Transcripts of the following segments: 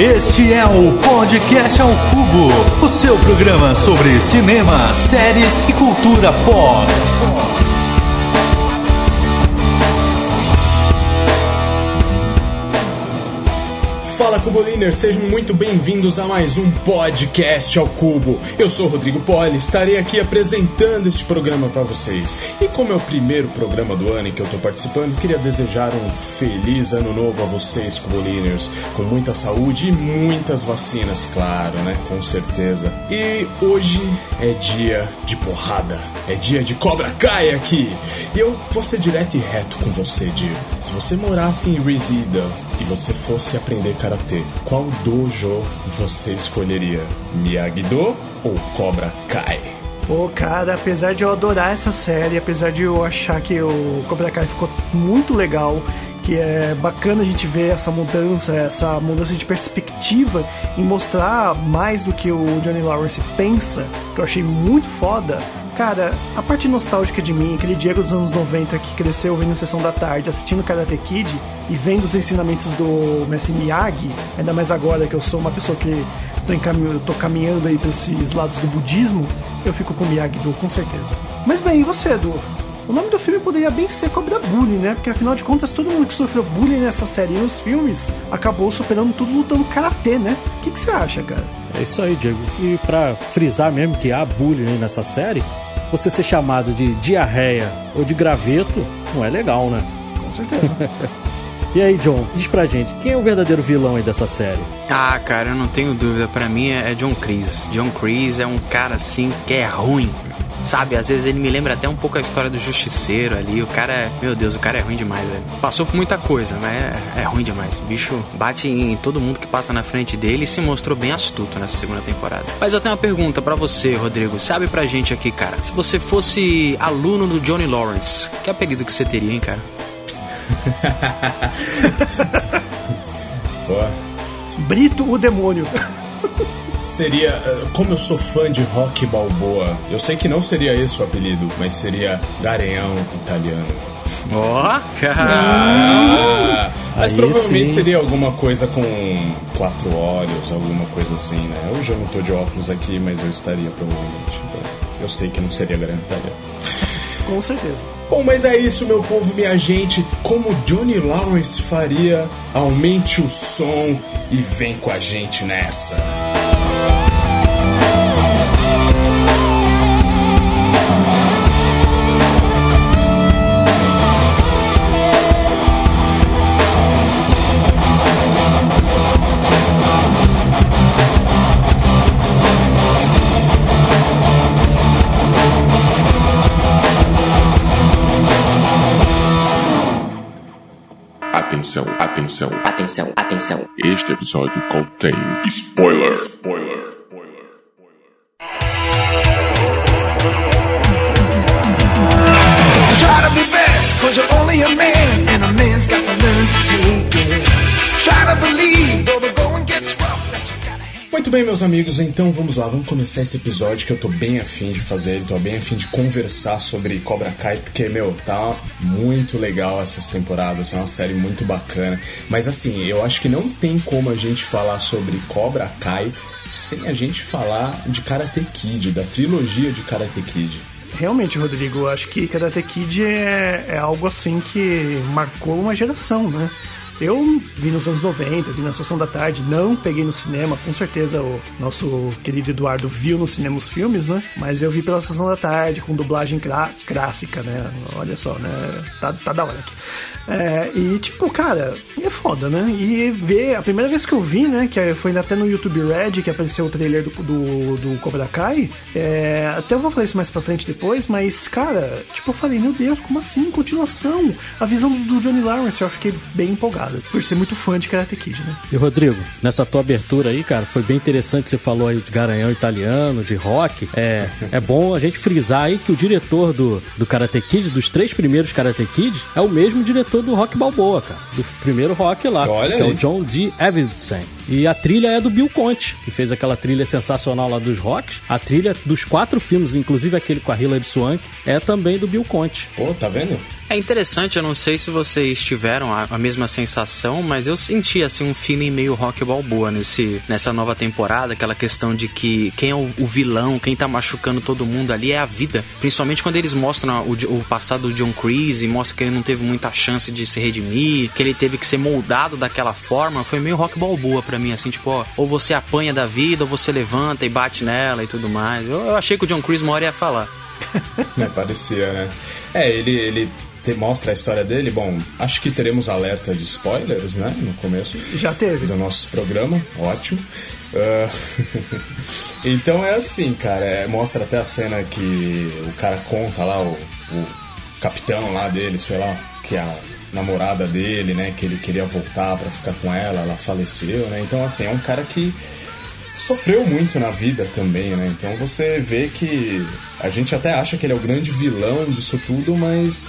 Este é o Podcast ao Cubo, o seu programa sobre cinema, séries e cultura pop. Fala Cuboliners, sejam muito bem-vindos a mais um podcast ao Cubo. Eu sou Rodrigo Poli, estarei aqui apresentando este programa para vocês. E como é o primeiro programa do ano em que eu estou participando, queria desejar um feliz ano novo a vocês, Cuboliners, com muita saúde e muitas vacinas, claro, né? Com certeza. E hoje é dia de porrada, é dia de Cobra Kai aqui. E eu vou ser direto e reto com você, Diego. Se você morasse em Reseda e você fosse aprender karatê, qual dojo você escolheria? Miyagi-Do ou Cobra Kai? Pô, cara, apesar de eu adorar essa série, apesar de eu achar que o Cobra Kai ficou muito legal, que é bacana a gente ver essa mudança, essa mudança de perspectiva em mostrar mais do que o Johnny Lawrence pensa, que eu achei muito foda. Cara, a parte nostálgica de mim, aquele Diego dos anos 90 que cresceu vendo Sessão da Tarde, assistindo Karate Kid e vendo os ensinamentos do mestre Miyagi, ainda mais agora que eu sou uma pessoa que tô, encaminho, tô caminhando aí pra esses lados do budismo, eu fico com Miyagi-Do, com certeza. Mas bem, e você, Edu? O nome do filme poderia bem ser Cobra Bullying, né? Porque afinal de contas, todo mundo que sofreu bullying nessa série e nos filmes acabou superando tudo lutando karatê, né? O que, que você acha, cara? É isso aí, Diego. E pra frisar mesmo que há bullying nessa série, você ser chamado de diarreia ou de graveto não é legal, né? Com certeza. e aí, John, diz pra gente, quem é o verdadeiro vilão aí dessa série? Ah, cara, eu não tenho dúvida. Para mim é John Kreese. John Kreese é um cara assim que é ruim. Sabe, às vezes ele me lembra até um pouco a história do Justiceiro ali. O cara, é, meu Deus, o cara é ruim demais, velho. Passou por muita coisa, mas é, é ruim demais. O bicho bate em todo mundo que passa na frente dele e se mostrou bem astuto nessa segunda temporada. Mas eu tenho uma pergunta para você, Rodrigo. Sabe pra gente aqui, cara? Se você fosse aluno do Johnny Lawrence, que apelido que você teria, hein, cara? Brito o demônio. Seria. eh, Como eu sou fã de rock balboa, eu sei que não seria esse o apelido, mas seria Garanhão italiano. Ó, oh, cara. Ah, mas Aí provavelmente sim. seria alguma coisa com quatro olhos, alguma coisa assim, né? Hoje eu não tô de óculos aqui, mas eu estaria provavelmente. Então, eu sei que não seria Garanhão italiano. Com certeza. Bom, mas é isso, meu povo, minha gente. Como Johnny Lawrence faria, aumente o som e vem com a gente nessa. Atenção, atenção. Atenção, atenção. Este episódio contém spoiler. Spoiler. Spoiler. Try to be best, cause you're only a man, Muito bem, meus amigos, então vamos lá, vamos começar esse episódio que eu tô bem afim de fazer, tô bem afim de conversar sobre Cobra Kai, porque, meu, tá muito legal essas temporadas, é uma série muito bacana. Mas assim, eu acho que não tem como a gente falar sobre Cobra Kai sem a gente falar de Karate Kid, da trilogia de Karate Kid. Realmente, Rodrigo, eu acho que Karate Kid é, é algo assim que marcou uma geração, né? Eu vi nos anos 90, vi na sessão da tarde, não peguei no cinema, com certeza o nosso querido Eduardo viu no cinema os filmes, né? Mas eu vi pela sessão da tarde, com dublagem clá- clássica, né? Olha só, né? Tá, tá da hora aqui. É, e tipo, cara, é foda, né? E ver, a primeira vez que eu vi, né, que foi até no YouTube Red que apareceu o trailer do, do, do Cobra Kai, é, até eu vou falar isso mais pra frente depois, mas, cara, tipo, eu falei, meu Deus, como assim? Continuação? A visão do Johnny Lawrence, eu fiquei bem empolgado, por ser muito fã de Karate Kid, né? E Rodrigo, nessa tua abertura aí, cara, foi bem interessante. Você falou aí de garanhão italiano, de rock. É, é bom a gente frisar aí que o diretor do, do Karate Kid, dos três primeiros Karate Kids, é o mesmo diretor do Rock Balboa, cara. Do primeiro rock lá, Olha que é aí. o John D. Avildsen. E a trilha é do Bill Conte, que fez aquela trilha sensacional lá dos rocks. A trilha dos quatro filmes, inclusive aquele com a Hilary Swank, é também do Bill Conte. Pô, tá vendo? É interessante, eu não sei se vocês tiveram a, a mesma sensação, mas eu senti assim um feeling meio rock balboa nesse, nessa nova temporada, aquela questão de que quem é o, o vilão, quem tá machucando todo mundo ali é a vida. Principalmente quando eles mostram o, o passado do John Creasy, mostra que ele não teve muita chance de se redimir, que ele teve que ser moldado daquela forma, foi meio rock balboa pra mim, assim, tipo, ó, ou você apanha da vida, ou você levanta e bate nela e tudo mais. Eu, eu achei que o John Creasy uma hora ia falar. É, parecia, né? É, ele, ele te- mostra a história dele. Bom, acho que teremos alerta de spoilers, né? No começo Já teve. do nosso programa. Ótimo. Ah, então é assim, cara. é, mostra até a cena que o cara conta lá, o, o capitão lá dele, sei lá, que a namorada dele, né? Que ele queria voltar pra ficar com ela, ela faleceu, né? Então, assim, é um cara que sofreu muito na vida também, né? Então você vê que a gente até acha que ele é o grande vilão disso tudo, mas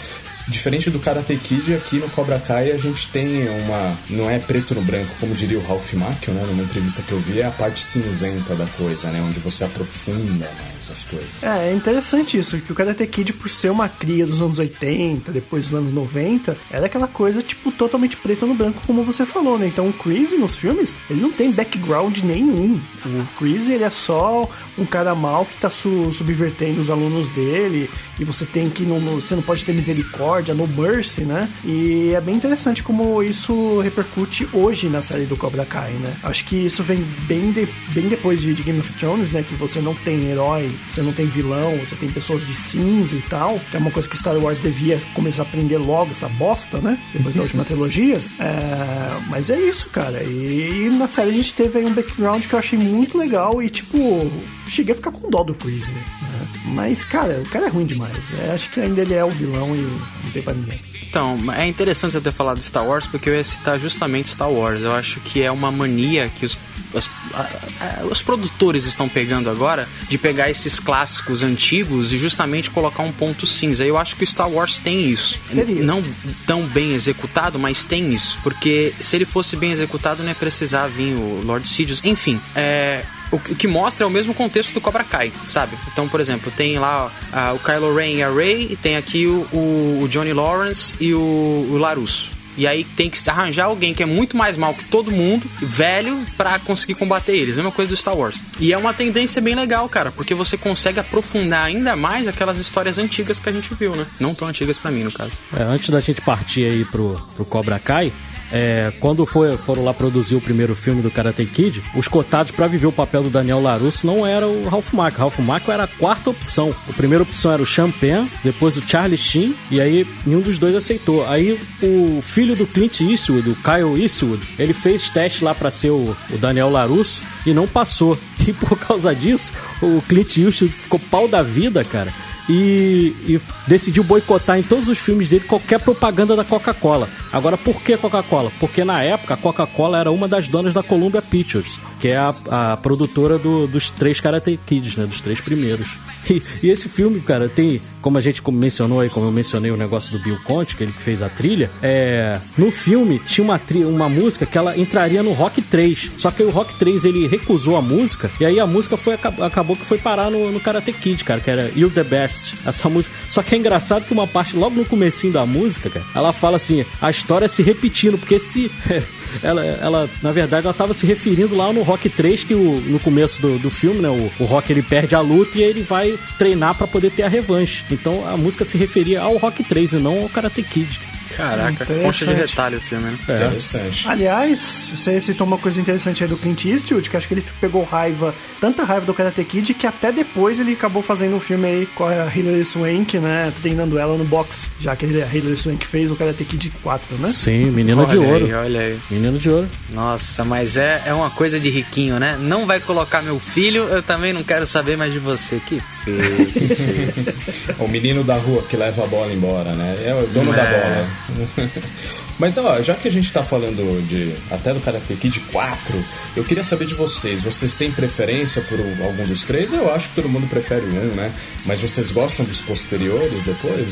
diferente do Karate Kid, aqui no Cobra Kai a gente tem uma. Não é preto no branco, como diria o Ralph Macchio, né? Numa entrevista que eu vi, é a parte cinzenta da coisa, né? Onde você aprofunda mais as coisas. É, é interessante isso, que o Karate Kid, por ser uma cria dos anos 80, depois dos anos 90, era aquela coisa, tipo, totalmente preto no branco, como você falou, né? Então o Chris nos filmes, ele não tem background nenhum. O Chris, ele é só um cara mal que tá su- subvertendo os alunos dele, e você tem que, não, você não pode ter misericórdia, no mercy, né? E é bem interessante como isso repercute hoje na série do Cobra Kai, né? Acho que isso vem bem, de- bem depois de, de Game of Thrones, né? Que você não tem herói, você não tem vilão, você tem pessoas de cinza e tal. Que é uma coisa que Star Wars devia começar a aprender logo, essa bosta, né? Depois da última trilogia. É, mas é isso, cara. E, na série a gente teve aí um background que eu achei muito legal e, tipo, cheguei a ficar com dó do Chris, né? Mas, cara, o cara é ruim demais. É, acho que ainda ele é o vilão e não tem pra ninguém. Então, é interessante você ter falado de Star Wars porque eu ia citar justamente Star Wars. Eu acho que é uma mania que os, as- a- a- os produtores estão pegando agora de pegar esses clássicos antigos e justamente colocar um ponto cinza. Eu acho que o Star Wars tem isso. Não tão bem executado, mas tem isso. Porque se ele fosse bem executado, não ia precisar vir o Lord Sidious. Enfim, é. O que mostra é o mesmo contexto do Cobra Kai, sabe? Então, por exemplo, tem lá ah, o Kylo Ren e a Rey, e tem aqui o, o- Johnny Lawrence e o, o Larusso. E aí tem que arranjar alguém que é muito mais mal que todo mundo, velho, pra conseguir combater eles. Mesma coisa do Star Wars. E é uma tendência bem legal, cara, porque você consegue aprofundar ainda mais aquelas histórias antigas que a gente viu, né? Não tão antigas pra mim, no caso. É, antes da gente partir aí pro, pro Cobra Kai, é, quando foi, foram lá produzir o primeiro filme do Karate Kid, os cotados pra viver o papel do Daniel Larusso não era o Ralph Macchio. Ralph Macchio era a quarta opção. A primeira opção era o Champagne, depois o Charlie Sheen, e aí nenhum dos dois aceitou. Aí o filho do Clint Eastwood, o Kyle Eastwood, ele fez teste lá pra ser o, o Daniel Larusso e não passou. E por causa disso, o Clint Eastwood ficou pau da vida, cara e, e decidiu boicotar em todos os filmes dele qualquer propaganda da Coca-Cola. Agora, por que Coca-Cola? Porque na época a Coca-Cola era uma das donas da Columbia Pictures, que é a, a produtora do- dos três Karate Kids, né? Dos três primeiros. E, e esse filme, cara, tem, como a gente mencionou aí, como eu mencionei o negócio do Bill Conte, que ele fez a trilha, é, no filme tinha uma, tri, uma música que ela entraria no Rock 3. Só que o Rock 3 ele recusou a música, e aí a música foi, acab- acabou que foi parar no, no Karate Kid, cara, que era You're the Best. Essa música. Só que é engraçado que uma parte, logo no comecinho da música, cara, ela fala assim, a história se repetindo, porque se. Ela, ela, na verdade, ela tava se referindo lá no Rock 3, que o, no começo do, do filme, né, o, o Rock ele perde a luta e ele vai treinar pra poder ter a revanche. Então a música se referia ao Rock 3 e não ao Karate Kid. Caraca, concha de retalho o filme, né? É. Interessante. Aliás, você citou uma coisa interessante aí do Clint Eastwood, que acho que ele pegou raiva, tanta raiva do Karate Kid, que até depois ele acabou fazendo um filme aí com a Hilary Swank, né, treinando ela no boxe, já que a Hilary Swank fez o Karate Kid 4, né? Sim, menina de ouro. Aí, olha aí. Menino de ouro. Nossa, mas é, é uma coisa de riquinho, né? Não vai colocar meu filho, eu também não quero saber mais de você. Que feio, que feio. O menino da rua que leva a bola embora, né? É o dono da É. bola. Mas ó, já que a gente tá falando de até do Karate Kid 4, eu queria saber de vocês. Vocês têm preferência por algum dos três? Eu acho que todo mundo prefere um, né? Mas vocês gostam dos posteriores depois?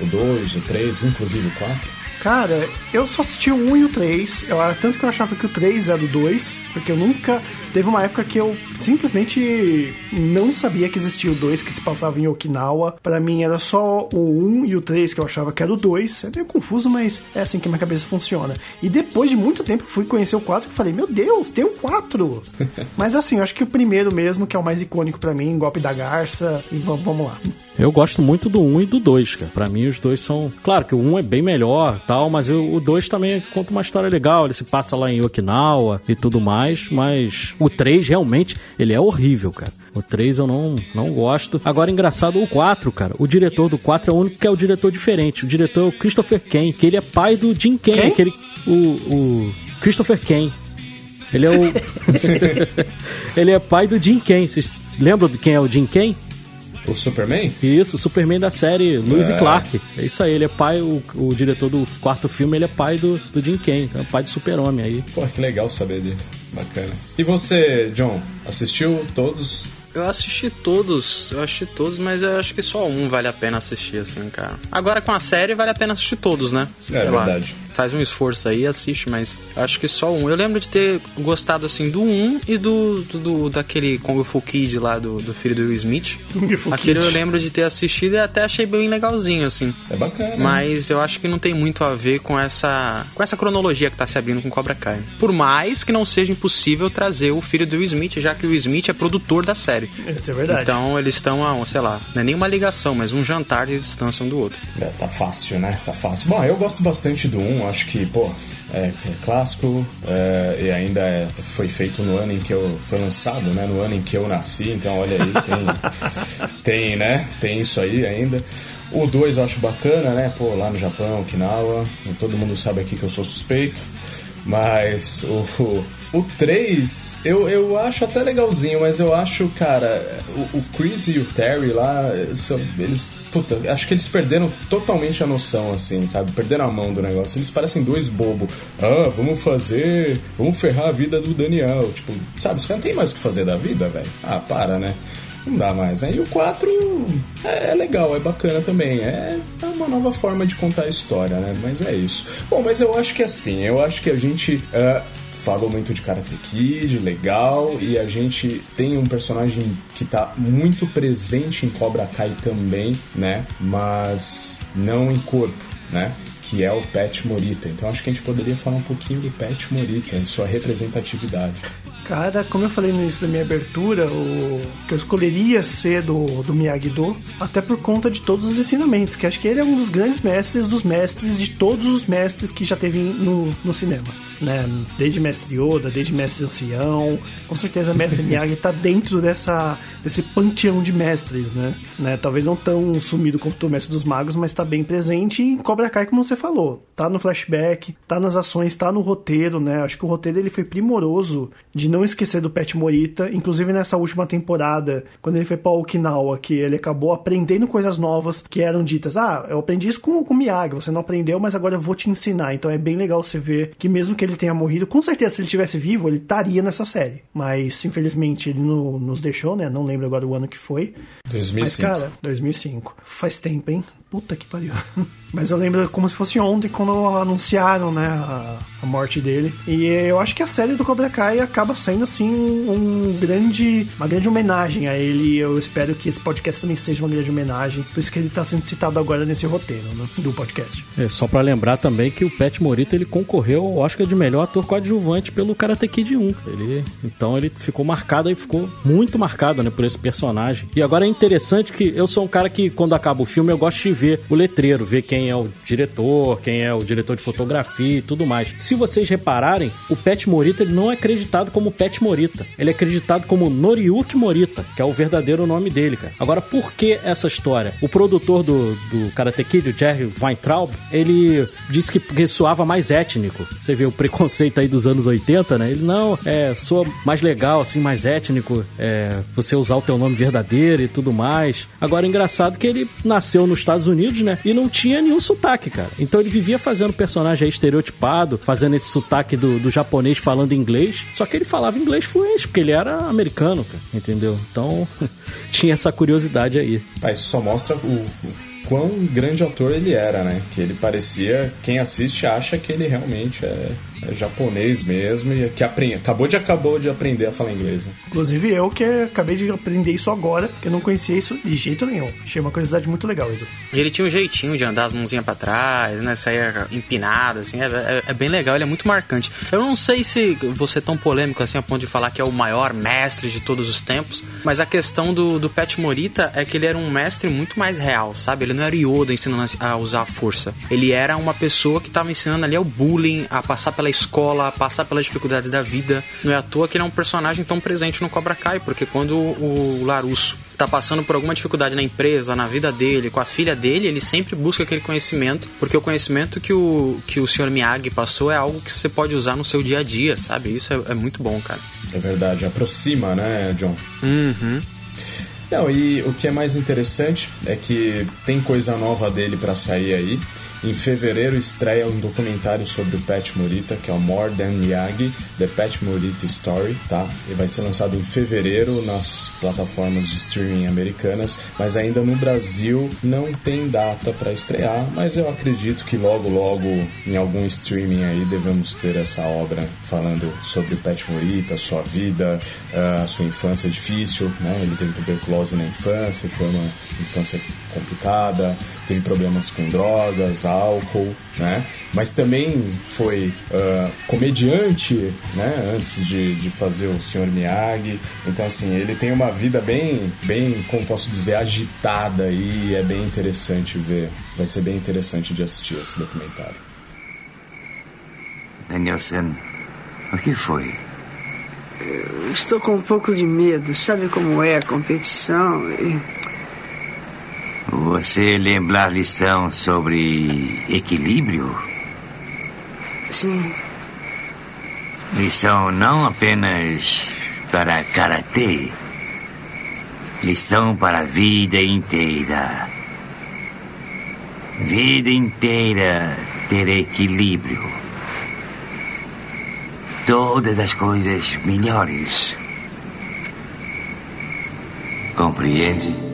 O 2, o 3, inclusive o 4? Cara, eu só assisti o 1 e o 3. Eu, tanto que eu achava que o 3 era o 2, porque eu nunca. Teve uma época que eu simplesmente não sabia que existia o 2 que se passava em Okinawa. Para mim era só o 1 e o 3 que eu achava que era o 2. É meio confuso, mas é assim que minha cabeça funciona. E depois de muito tempo fui conhecer o 4 e falei: Meu Deus, tem o 4! mas assim, eu acho que o primeiro mesmo, que é o mais icônico para mim, Golpe da Garça. E vamos, vamos lá. Eu gosto muito do 1 e do 2, cara. Pra mim, os dois são. Claro que o 1 é bem melhor tal, mas eu, o 2 também conta uma história legal. Ele se passa lá em Okinawa e tudo mais, mas o 3 realmente, ele é horrível, cara. O 3 eu não, não gosto. Agora, engraçado, o 4, cara. O diretor do 4 é o único que é o diretor diferente. O diretor é o Christopher Kane, que ele é pai do Jim Kane, Quem? aquele. O, o Christopher Kane. Ele é o. ele é pai do Jim Kane. Vocês lembram de quem é o Jim Kane? O Superman? Isso, o Superman da série Lewis É. e Clark. É isso aí, ele é pai, o, o diretor do quarto filme, ele é pai do, do Jim Kane, então é pai do Super-Homem aí. Pô, que legal saber disso. Bacana. E você, John, assistiu todos? Eu assisti todos, eu assisti todos, mas eu acho que só um vale a pena assistir, assim, cara. Agora com a série vale a pena assistir todos, né? É lá, verdade. Faz um esforço aí e assiste, mas eu acho que só um. Eu lembro de ter gostado, assim, do um e do, do, do- daquele Kung Fu Kid lá, do, do filho do Will Smith. Kung Fu Aquele eu Kid. lembro de ter assistido e até achei bem legalzinho, assim. É bacana. Mas eu acho que não tem muito a ver com essa com essa cronologia que tá se abrindo com Cobra Kai. Por mais que não seja impossível trazer o filho do Will Smith, já que o Will Smith é produtor da série. Isso é verdade. Então eles estão a, sei lá, não é nem uma ligação, mas um jantar de distância um do outro. É, tá fácil, né? Tá fácil. Bom, eu gosto bastante do 1, acho que, pô, é, é clássico é, e ainda é- foi feito no ano em que eu. Foi lançado, né? No ano em que eu nasci, então olha aí, tem, tem né? Tem isso aí ainda. O 2 eu acho bacana, né? Pô, lá no Japão, Okinawa, todo mundo sabe aqui que eu sou suspeito. Mas o, o, o 3, eu, eu acho até legalzinho, mas eu acho, cara, o, o Chris e o Terry lá, eles. Puta, acho que eles perderam totalmente a noção, assim, sabe? Perderam a mão do negócio. Eles parecem dois bobos. Ah, vamos fazer. Vamos ferrar a vida do Daniel. Tipo, sabe? Os caras não tem mais o que fazer da vida, velho. Ah, para, né? Não dá mais, né? E o 4 é, é legal, é bacana também. É, é uma nova forma de contar a história, né? Mas é isso. Bom, mas eu acho que assim, eu acho que a gente. ah, falou muito de Karate Kid, legal, e a gente tem um personagem que tá muito presente em Cobra Kai também, né? Mas não em corpo, né? Que é o Pet Morita. Então acho que a gente poderia falar um pouquinho do Pet Morita e sua representatividade. Cara, como eu falei no início da minha abertura, o que eu escolheria ser do, do Miyagi-Do, até por conta de todos os ensinamentos, que acho que ele é um dos grandes mestres dos mestres, de todos os mestres que já teve no, no cinema. Né? Desde Mestre Yoda, desde Mestre Ancião, com certeza Mestre Miyagi tá dentro dessa, desse panteão de mestres, né? né? Talvez não tão sumido quanto o Mestre dos Magos, mas tá bem presente em Cobra Kai, como você falou. Tá no flashback, tá nas ações, tá no roteiro, né? Acho que o roteiro ele foi primoroso de não esquecer do Pet Morita, inclusive nessa última temporada, quando ele foi pra Okinawa, que ele acabou aprendendo coisas novas que eram ditas, ah, eu aprendi isso com, o Miyagi, você não aprendeu, mas agora eu vou te ensinar. Então é bem legal você ver que mesmo que ele tenha morrido, com certeza se ele tivesse vivo, ele estaria nessa série. Mas infelizmente ele no- nos deixou, né? Não lembro agora o ano que foi. Mas 2005. cara, 2005. Faz tempo, hein? Puta que pariu. Mas eu lembro como se fosse ontem quando anunciaram, né, a, a morte dele. E eu acho que a série do Cobra Kai acaba sendo assim um grande, uma grande homenagem a ele. Eu espero que esse podcast também seja uma grande homenagem. Por isso que ele tá sendo citado agora nesse roteiro, né, do podcast. É, só pra lembrar também que o Pet Morita ele concorreu ao Oscar de melhor ator coadjuvante pelo Karate Kid 1. Ele, então ele ficou marcado e ficou muito marcado, né, por esse personagem. E agora é interessante que eu sou um cara que quando acaba o filme eu gosto de ver o letreiro, ver quem é o diretor, quem é o diretor de fotografia e tudo mais. Se vocês repararem, o Pet Morita ele não é acreditado como Pet Morita. Ele é acreditado como Noriyuki Morita, que é o verdadeiro nome dele, cara. Agora, por que essa história? O produtor do, do Karate Kid, o Jerry Weintraub, ele disse que porque soava mais étnico. Você vê o preconceito aí dos anos 80, né? Ele, não, é, soa mais legal, assim, mais étnico, é, você usar o teu nome verdadeiro e tudo mais. Agora, engraçado que ele nasceu nos Estados Unidos, né? E não tinha nenhum sotaque, cara. Então ele vivia fazendo personagem estereotipado, fazendo esse sotaque do, do japonês falando inglês. Só que ele falava inglês fluente, porque ele era americano, cara. Entendeu? Então tinha essa curiosidade aí. Ah, isso só mostra o quão grande ator ele era, né? Que ele parecia, quem assiste acha que ele realmente é, é japonês mesmo e que aprende, acabou de acabou de aprender a falar inglês. Né? Inclusive eu que acabei de aprender isso agora, que eu não conhecia isso de jeito nenhum. Achei uma curiosidade muito legal, Edu. E ele tinha um jeitinho de andar as mãozinhas pra trás, né? Sair empinado, assim. É, é, é, bem legal, ele é muito marcante. Eu não sei se você é tão polêmico assim a ponto de falar que é o maior mestre de todos os tempos, mas a questão do, do Pet Morita é que ele era um mestre muito mais real, sabe? Ele não era Yoda ensinando a usar a força. Ele era uma pessoa que tava ensinando ali o bullying, a passar pela escola, a passar pelas dificuldades da vida. Não é à toa que ele é um personagem tão presente no Cobra Kai, porque quando o Larusso tá passando por alguma dificuldade na empresa, na vida dele, com a filha dele, ele sempre busca aquele conhecimento, porque o conhecimento que o, que o Sr. Miyagi passou é algo que você pode usar no seu dia a dia, sabe? Isso é, é muito bom, cara. É verdade, aproxima, né, John? Uhum. Não, e o que é mais interessante é que tem coisa nova dele para sair aí. Em fevereiro estreia um documentário sobre o Pat Morita, que é o More Than Miyagi, The Pat Morita Story, tá? E vai ser lançado em fevereiro nas plataformas de streaming americanas, mas ainda no Brasil não tem data para estrear, mas eu acredito que logo logo em algum streaming aí devemos ter essa obra falando sobre o Pat Morita, sua vida, a sua infância difícil, né? Ele teve tuberculose na infância, foi uma infância complicada, teve problemas com drogas, álcool, né? Mas também foi uh, comediante, né? Antes de, de fazer o Sr. Miyagi. Então, assim, ele tem uma vida bem, bem, como posso dizer, agitada e é bem interessante ver. Vai ser bem interessante de assistir esse documentário. Danielson, o que foi? Eu estou com um pouco de medo. Sabe como é a competição? E... Você lembra a lição sobre equilíbrio? Sim. Lição não apenas para karatê, lição para a vida inteira. Vida inteira ter equilíbrio. Todas as coisas melhores. Compreende?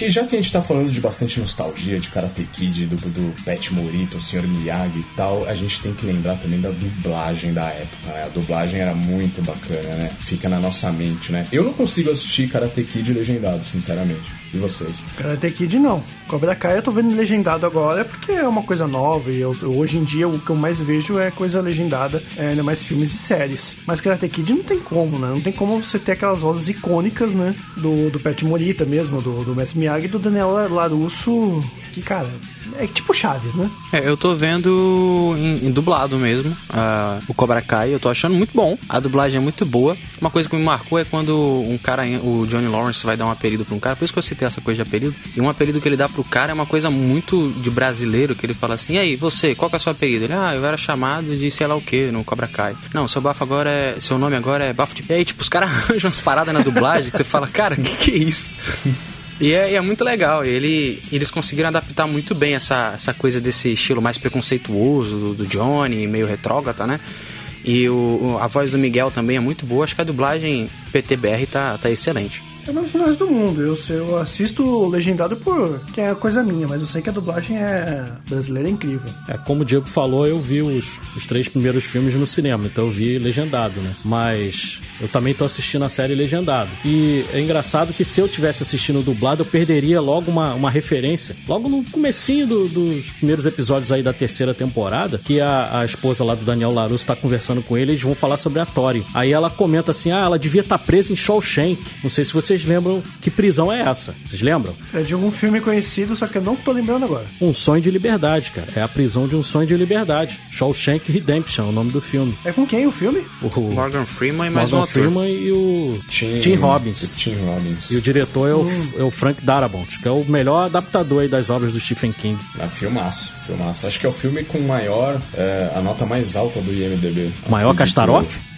Gente, já que a gente tá falando de bastante nostalgia de Karate Kid, do, do Pet Morito, o Sr. Miyagi e tal, a gente tem que lembrar também da dublagem da época, né? A dublagem era muito bacana, né? Fica na nossa mente, né? Eu não consigo assistir Karate Kid legendado, sinceramente. E vocês? Karate Kid não. Cobra Kai eu tô vendo legendado agora porque é uma coisa nova e eu, hoje em dia o que eu mais vejo é coisa legendada, é, ainda mais filmes e séries. Mas Karate Kid não tem como, né? Não tem como você ter aquelas vozes icônicas, né? Do, do Pet Morita mesmo, do, do Mestre Miyagi e do Daniel Larusso, que, cara, é tipo Chaves, né? É, eu tô vendo em, em dublado mesmo uh, o Cobra Kai, eu tô achando muito bom. A dublagem é muito boa. Uma coisa que me marcou é quando um cara, o Johnny Lawrence, vai dar um apelido pra um cara, por isso que eu citei essa coisa de apelido. E um apelido que ele dá pro cara é uma coisa muito de brasileiro, que ele fala assim: e aí, você, qual que é o seu apelido? Ele, ah, eu era chamado de sei lá o que no Cobra Kai. Não, seu bafo agora é. Seu nome agora é bafo de. E aí, tipo, os caras arranjam umas paradas na dublagem que você fala, cara, o que, que é isso? E é, é, muito legal. Ele, eles conseguiram adaptar muito bem essa, essa coisa desse estilo mais preconceituoso do, do Johnny, meio retrógrata, né? E o, a voz do Miguel também é muito boa. Acho que a dublagem PTBR tá, tá excelente é uma melhores do mundo. Eu, eu assisto legendado por que é coisa minha, mas eu sei que a dublagem é brasileira é incrível. É, como o Diego falou, eu vi os, os três primeiros filmes no cinema, então eu vi legendado, né? Mas eu também tô assistindo a série legendado. E é engraçado que se eu tivesse assistindo dublado, eu perderia logo uma, uma referência. Logo no comecinho do, dos primeiros episódios aí da terceira temporada, que a, a esposa lá do Daniel Larusso tá conversando com ele, eles vão falar sobre a Tori. Aí ela comenta assim, ah, ela devia estar tá presa em Shawshank. Não sei se vocês lembram que prisão é essa. Vocês lembram? É de algum filme conhecido, só que eu não tô lembrando agora. Um Sonho de Liberdade, cara. É a prisão de um sonho de liberdade. Shawshank Redemption, é o nome do filme. É com quem o filme? O Morgan Freeman e mais Morgan um Freeman e o Tim, Tim Robbins. Tim Robbins. E o diretor é o, hum. é o Frank Darabont, que é o melhor adaptador aí das obras do Stephen King. Ah, filmaço, filmaço. Acho que é o filme com maior, é, a nota mais alta do IMDB. Maior Castaroff?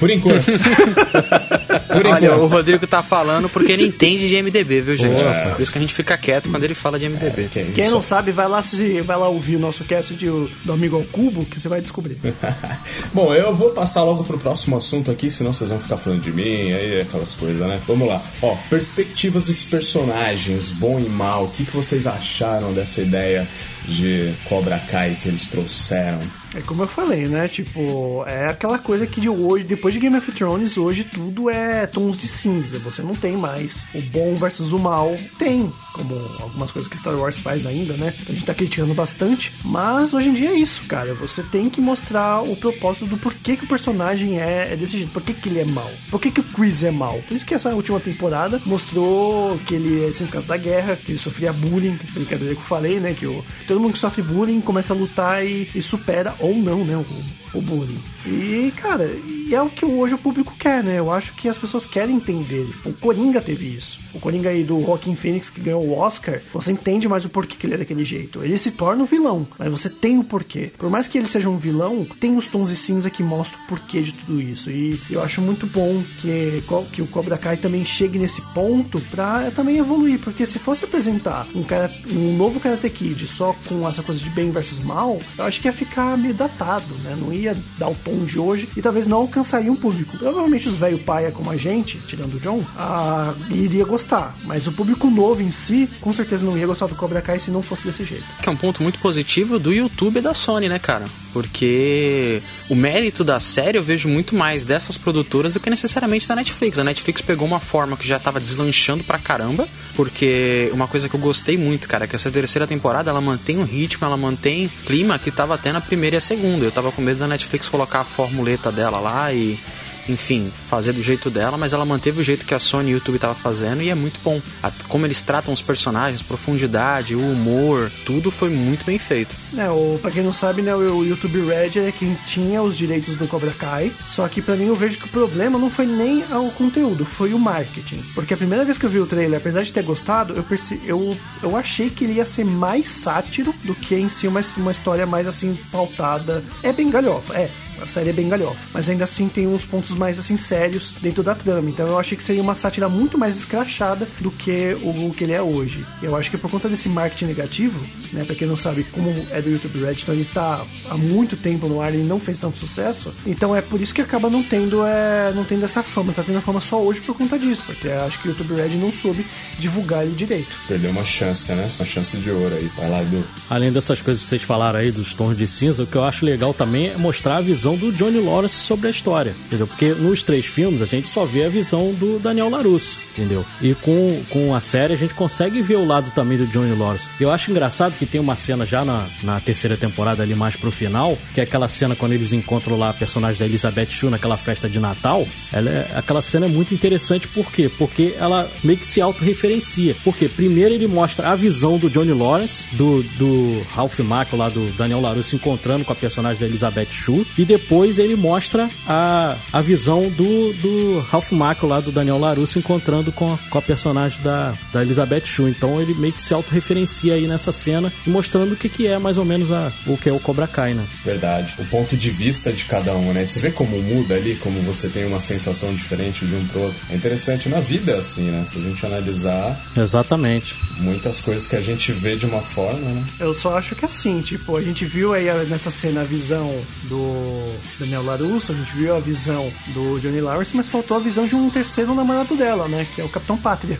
Por enquanto. Por Olha, enquanto. o Rodrigo tá falando porque ele entende de MDB, viu, gente? Por isso que a gente fica quieto quando ele fala de MDB. Que isso. Quem não sabe, vai lá, se, vai lá ouvir o nosso cast de, do Amigo ao Cubo, que você vai descobrir. Bom, eu vou passar logo pro próximo assunto aqui, senão vocês vão ficar falando de mim, aí aquelas coisas, né? Vamos lá. Ó, perspectivas dos personagens, bom e mal. O que, que vocês acharam dessa ideia de Cobra Kai que eles trouxeram? É como eu falei, né? Tipo, é aquela coisa que de hoje, depois de Game of Thrones, hoje tudo é tons de cinza. Você não tem mais o bom versus o mal. Tem, como algumas coisas que Star Wars faz ainda, né? A gente tá criticando bastante. Mas hoje em dia é isso, cara. Você tem que mostrar o propósito do porquê que o personagem é, é desse jeito. Por que, que ele é mal? Por que, que o Chris é mal? Por isso que essa última temporada mostrou que ele é assim por causa da guerra, que ele sofria bullying, brincadeira que eu falei, né? Que o, todo mundo que sofre bullying começa a lutar e, e supera ou não, né? O, bullying. E, cara, e é o que hoje o público quer, né? Eu acho que as pessoas querem entender. O Coringa teve isso. O Coringa aí do Joaquin Phoenix que ganhou o Oscar, você entende mais o porquê que ele é daquele jeito. Ele se torna um vilão, mas você tem o porquê. Por mais que ele seja um vilão, tem os tons de cinza que mostram o porquê de tudo isso. E eu acho muito bom que, que o Cobra Kai também chegue nesse ponto pra também evoluir. Porque se fosse apresentar um, cara, um novo Karate Kid só com essa coisa de bem versus mal, eu acho que ia ficar meio datado, né? Não ia dar o tom de hoje e talvez não alcançaria um público. Provavelmente os velho paia como a gente, tirando o John, ah, iria gostar. Mas o público novo em si, com certeza não ia gostar do Cobra Kai se não fosse desse jeito. Que é um ponto muito positivo do YouTube e da Sony, né, cara? Porque o mérito da série eu vejo muito mais dessas produtoras do que necessariamente da Netflix. A Netflix pegou uma forma que já tava deslanchando pra caramba, porque uma coisa que eu gostei muito, cara, é que essa terceira temporada ela mantém o ritmo, ela mantém o clima que tava até na primeira e a segunda. Eu tava com medo da Netflix colocar a formuleta dela lá e enfim, fazer do jeito dela, mas ela manteve o jeito que a Sony e o YouTube tava fazendo e é muito bom. A- como eles tratam os personagens, profundidade, o humor, tudo foi muito bem feito. É, o, pra quem não sabe, né, o YouTube Red é quem tinha os direitos do Cobra Kai. Só que pra mim eu vejo que o problema não foi nem o conteúdo, foi o marketing. Porque a primeira vez que eu vi o trailer, apesar de ter gostado, eu, perce... eu, eu achei que ele ia ser mais sátiro do que em si uma, uma história mais assim pautada. É bem galhofa, é. A série é bem galhofa, mas ainda assim tem uns pontos mais assim sérios dentro da trama. Então eu achei que seria uma sátira muito mais escrachada do que o, o que ele é hoje. Eu acho que por conta desse marketing negativo, né, para quem não sabe como é do YouTube Red, então ele tá há muito tempo no ar e não fez tanto sucesso. Então é por isso que acaba não tendo é, não tendo essa fama, tá tendo a fama só hoje por conta disso, porque eu acho que o YouTube Red não soube divulgar ele direito. Perdeu uma chance, né? Uma chance de ouro aí. Vai lá, Edu. Além dessas coisas que vocês falaram aí dos tons de cinza, o que eu acho legal também é mostrar a visão do Johnny Lawrence sobre a história, entendeu? Porque nos três filmes a gente só vê a visão do Daniel LaRusso, entendeu? E com, com a série a gente consegue ver o lado também do Johnny Lawrence. Eu acho engraçado que tem uma cena já na, na terceira temporada ali mais pro final, que é aquela cena quando eles encontram lá a personagem da Elizabeth Shue naquela festa de Natal. Ela é- aquela cena é muito interessante, por quê? Porque ela meio que se autorreferencia. Porque primeiro ele mostra a visão do Johnny Lawrence, do, do Ralph Macchio lá, do Daniel LaRusso encontrando com a personagem da Elizabeth Shue, e depois ele mostra a, a visão do, do Ralph Macchio lá, do Daniel LaRusso encontrando com, a- com a personagem da, da Elizabeth Shue. Então ele meio que se autorreferencia aí nessa cena, e mostrando o que, que é mais ou menos a, o que é o Cobra Kai, né? Verdade. O ponto de vista de cada um, né? Você vê como muda ali, como você tem uma sensação diferente de um pro outro. É interessante na vida, assim, né? Se a gente analisar Exatamente. muitas coisas que a gente vê de uma forma, né? Eu só acho que assim, tipo, a gente viu aí nessa cena a visão do Daniel LaRusso, a gente viu a visão do Johnny Lawrence, mas faltou a visão de um terceiro namorado dela, né? Que é o Capitão Pátria.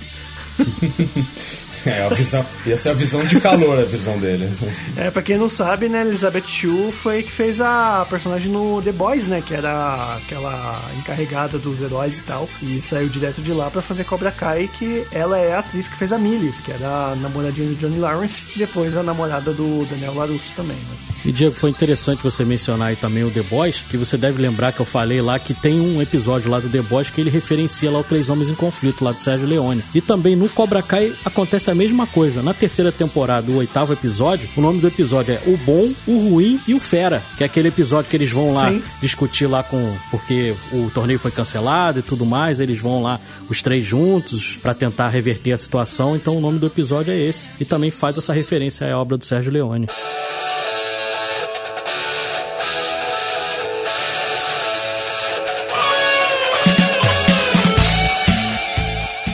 É, a visão. Ia ser a visão de calor, a visão dele. É, pra quem não sabe, né, Elizabeth Shue foi que fez a personagem no The Boys, né, que era aquela encarregada dos heróis e tal, e saiu direto de lá pra fazer Cobra Kai, que ela é a atriz que fez a Millie, que era a namoradinha do Johnny Lawrence, e depois a namorada do Daniel LaRusso também, né. E Diego, foi interessante você mencionar aí também o The Boys, que você deve lembrar que eu falei lá que tem um episódio lá do The Boys que ele referencia lá o Três Homens em Conflito, lá do Sérgio Leone. E também no Cobra Kai acontece a mesma coisa. Na terceira temporada, o oitavo episódio, o nome do episódio é O Bom, o Ruim e o Fera, que é aquele episódio que eles vão lá Sim. discutir lá com. porque o torneio foi cancelado e tudo mais, eles vão lá os três juntos pra tentar reverter a situação. Então o nome do episódio é esse. E também faz essa referência à obra do Sérgio Leone.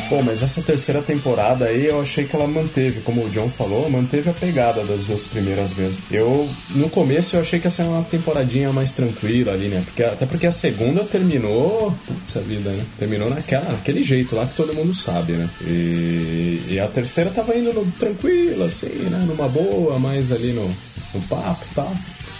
Pô, mas essa terceira temporada aí eu achei que ela manteve, como o John falou, manteve a pegada das duas primeiras mesmo. Eu, no começo, eu achei que essa era uma temporadinha mais tranquila ali, né? Porque, até porque a segunda terminou. Putz, a vida, né? Terminou naquela, naquele jeito lá que todo mundo sabe, né? E, e a terceira tava indo tranquila, assim, né? Numa boa, mais ali no, no papo e tal.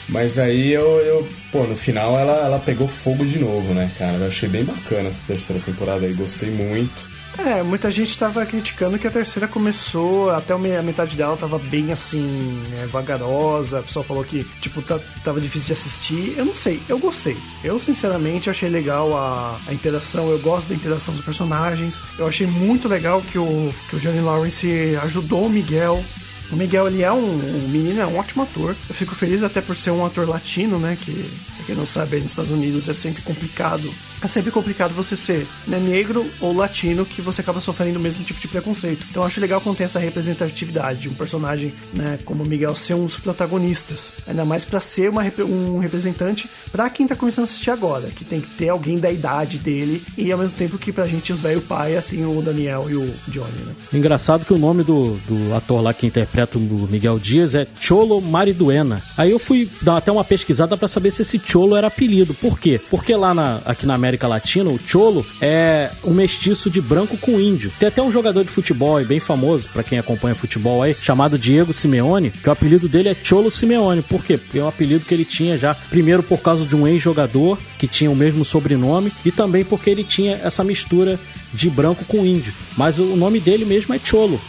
Mas aí eu, eu, pô, no final ela, ela pegou fogo de novo, né, cara? Eu achei bem bacana essa terceira temporada aí, gostei muito. É, muita gente tava criticando que a terceira começou, até a metade dela tava bem assim, né, vagarosa. A pessoa falou que, tipo, tava difícil de assistir. Eu não sei, eu gostei. Eu, sinceramente, achei legal a, a interação. Eu gosto da interação dos personagens. Eu achei muito legal que o, que o Johnny Lawrence ajudou o Miguel o Miguel, ele é um, um, menino, é um ótimo ator. Eu fico feliz até por ser um ator latino, né? Que, quem não sabe, nos Estados Unidos é sempre complicado é sempre complicado você ser né, negro ou latino que você acaba sofrendo o mesmo tipo de preconceito. Então eu acho legal quando tem essa representatividade, um personagem né, como Miguel ser um dos protagonistas. Ainda mais para ser uma, um representante para quem tá começando a assistir agora, que tem que ter alguém da idade dele e ao mesmo tempo que pra gente os velho paia tem o Daniel e o Johnny, né? Engraçado que o nome do, do ator lá que interpreta o Miguel Dias é Cholo Mariduena. Aí eu fui dar até uma pesquisada para saber se esse Cholo era apelido. Por quê? Porque lá na, aqui na América Latina, o Cholo é um mestiço de branco com índio. Tem até um jogador de futebol bem famoso, para quem acompanha futebol aí, chamado Diego Simeone, que o apelido dele é Cholo Simeone. Por quê? Porque é um apelido que ele tinha já, primeiro por causa de um ex-jogador que tinha o mesmo sobrenome e também porque ele tinha essa mistura de branco com índio. Mas o nome dele mesmo é Cholo,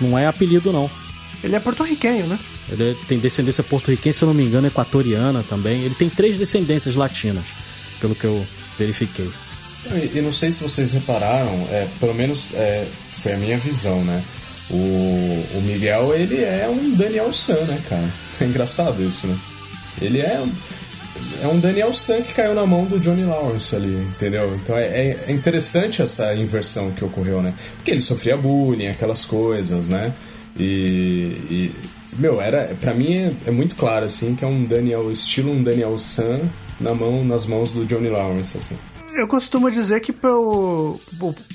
não é apelido não. Ele é porto-riquenho, né? Ele tem descendência porto-riquenha, se eu não me engano, equatoriana também. Ele tem três descendências latinas, pelo que eu verifiquei. E, e não sei se vocês repararam, é, pelo menos é, foi a minha visão, né? O, o Miguel, ele é um Daniel San, né, cara? É engraçado isso, né? Ele é, é um Daniel San que caiu na mão do Johnny Lawrence ali, entendeu? Então é, é, é interessante essa inversão que ocorreu, né? Porque ele sofria bullying, aquelas coisas, né? E, e meu, era, pra mim é, é, muito claro, assim, que é um Daniel, estilo um Daniel San na mão, nas mãos do Johnny Lawrence, assim eu costumo dizer que por,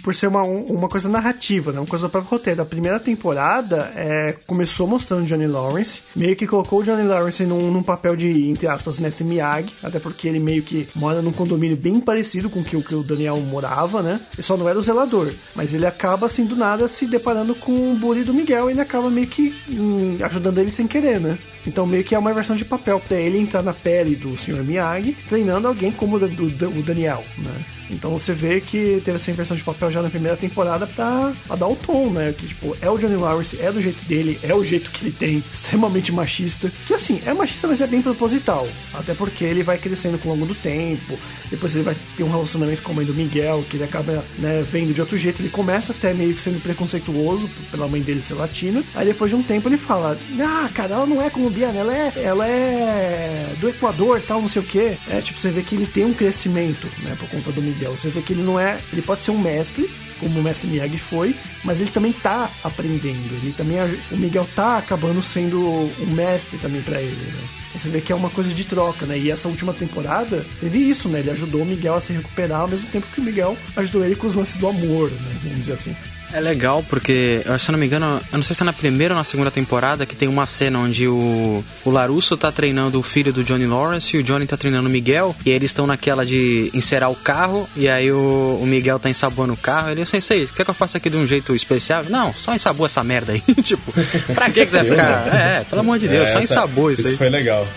por ser uma, uma coisa narrativa, né? uma coisa do próprio roteiro. A primeira temporada é, começou mostrando Johnny Lawrence, meio que colocou o Johnny Lawrence num, num papel de, entre aspas, mestre Miyagi, até porque ele meio que mora num condomínio bem parecido com o que, o que o Daniel morava, né? Ele só não era o zelador, mas ele acaba, assim, do nada se deparando com o bully do Miguel e ele acaba meio que hum, ajudando ele sem querer, né? Então meio que é uma versão de papel para ele entrar na pele do Sr. Miyagi, treinando alguém como o, o, Daniel, né? Então você vê que teve essa inversão de papel já na primeira temporada pra, pra dar o tom, né? Que, tipo, é o Johnny Lawrence, é do jeito dele, é o jeito que ele tem, extremamente machista. Que, assim, é machista, mas é bem proposital. Até porque ele vai crescendo com o longo do tempo, depois ele vai ter um relacionamento com a mãe do Miguel, que ele acaba, né, vendo de outro jeito. Ele começa até meio que sendo preconceituoso pela mãe dele ser latina. Aí depois de um tempo ele fala, ah, cara, ela não é colombiana, ela é, ela é do Equador, tal, não sei o que. É, tipo, você vê que ele tem um crescimento, né, por conta do Miguel Miguel. Você vê que ele não é. Ele pode ser um mestre, como o mestre Miyagi foi, mas ele também tá aprendendo. Ele também. O Miguel tá acabando sendo um mestre também para ele, né? Você vê que é uma coisa de troca, né? E essa última temporada teve isso, né? Ele ajudou o Miguel a se recuperar ao mesmo tempo que o Miguel ajudou ele com os lances do amor, né? Vamos dizer assim. É legal porque, se eu não me engano, eu não sei se é na primeira ou na segunda temporada que tem uma cena onde o, o Larusso tá treinando o filho do Johnny Lawrence e o Johnny tá treinando o Miguel. E eles estão naquela de encerar o carro e aí o, o Miguel tá ensaboando o carro. Ele, Sensei, quer que eu faça aqui de um jeito especial? Não, só ensabou essa merda aí. tipo, pra que, que você vai ficar? É, pelo amor de Deus, é, só ensabou isso, isso aí. foi legal.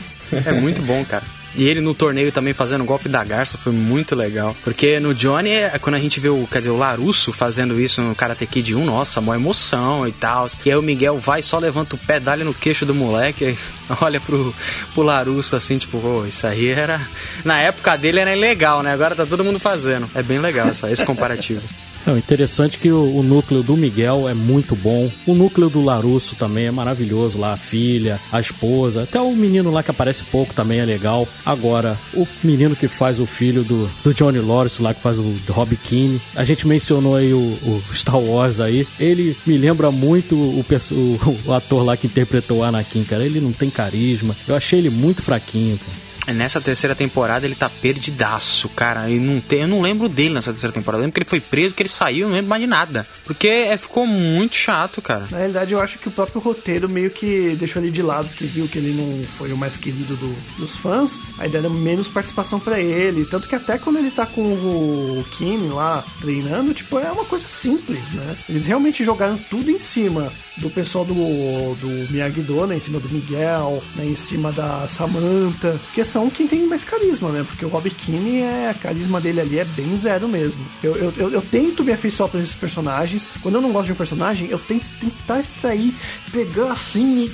É muito bom, cara. E ele no torneio também fazendo o golpe da garça foi muito legal. Porque no Johnny, é, quando a gente vê o, quer dizer, o Larusso fazendo isso no Karate Kid 1, nossa, uma emoção e tal. E aí o Miguel vai só levanta o pé, dá-lhe no queixo do moleque, olha pro, pro Larusso assim, tipo, pô, isso aí era. Na época dele era ilegal, né? Agora tá todo mundo fazendo. É bem legal essa, esse comparativo. É interessante que o, o, núcleo do Miguel é muito bom. O núcleo do Larusso também é maravilhoso lá, a filha, a esposa, até o menino lá que aparece pouco também é legal. Agora, o menino que faz o filho do, do Johnny Lawrence lá, que faz o Rob Keane, a gente mencionou aí o, o, Star Wars aí, ele me lembra muito o, o, o ator lá que interpretou o Anakin, cara. Ele não tem carisma. Eu achei ele muito fraquinho, cara. Nessa terceira temporada ele tá perdidaço, cara. E não tem, eu não lembro dele nessa terceira temporada. Eu lembro que ele foi preso, que ele saiu, eu não lembro mais de nada. Porque é, ficou muito chato, cara. Na realidade, eu acho que o próprio roteiro meio que deixou ele de lado, que viu que ele não foi o mais querido do- dos fãs, aí deram menos participação pra ele. Tanto que até quando ele tá com o Kim lá treinando, tipo, é uma coisa simples, né? Eles realmente jogaram tudo em cima do pessoal do, do Miyagi-Do, né? Em cima do Miguel, né? em cima da Samantha, que são quem tem mais carisma, né? Porque o Rob Keane, é, a carisma dele ali é bem zero mesmo. Eu, eu, eu, eu tento me afeiçoar por esses personagens. Quando eu não gosto de um personagem, eu tento tentar extrair, pegar assim e.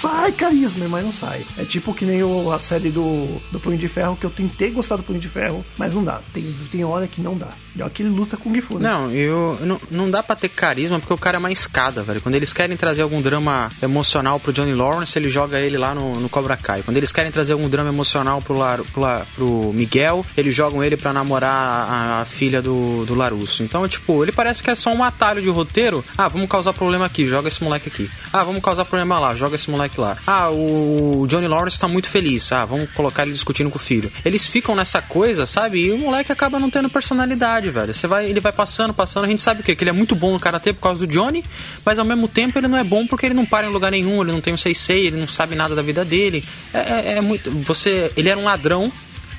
Sai carisma, mas não sai. É tipo que nem a série do, do Punho de Ferro, que eu tentei gostar do Punho de Ferro, mas não dá. Tem, tem hora que não dá. Que ele luta com o Gifu, né? Não, eu não, não dá pra ter carisma porque o cara é uma escada, velho. Quando eles querem trazer algum drama emocional pro Johnny Lawrence, ele joga ele lá no, no Cobra Kai. Quando eles querem trazer algum drama emocional pro, Lar, pro, Lar- pro Miguel, eles jogam ele pra namorar a, a filha do, do Larusso. Então, tipo, ele parece que é só um atalho de roteiro. Ah, vamos causar problema aqui, joga esse moleque aqui. Ah, vamos causar problema lá, joga esse moleque lá. Ah, o Johnny Lawrence tá muito feliz. Ah, vamos colocar ele discutindo com o filho. Eles ficam nessa coisa, sabe? E o moleque acaba não tendo personalidade, velho. Você vai, ele vai passando, passando. A gente sabe o quê? Que ele é muito bom no karatê por causa do Johnny, mas ao mesmo tempo ele não é bom porque ele não para em lugar nenhum, ele não tem um sei ele não sabe nada da vida dele. É, é- é muito. Você. Ele era um ladrão.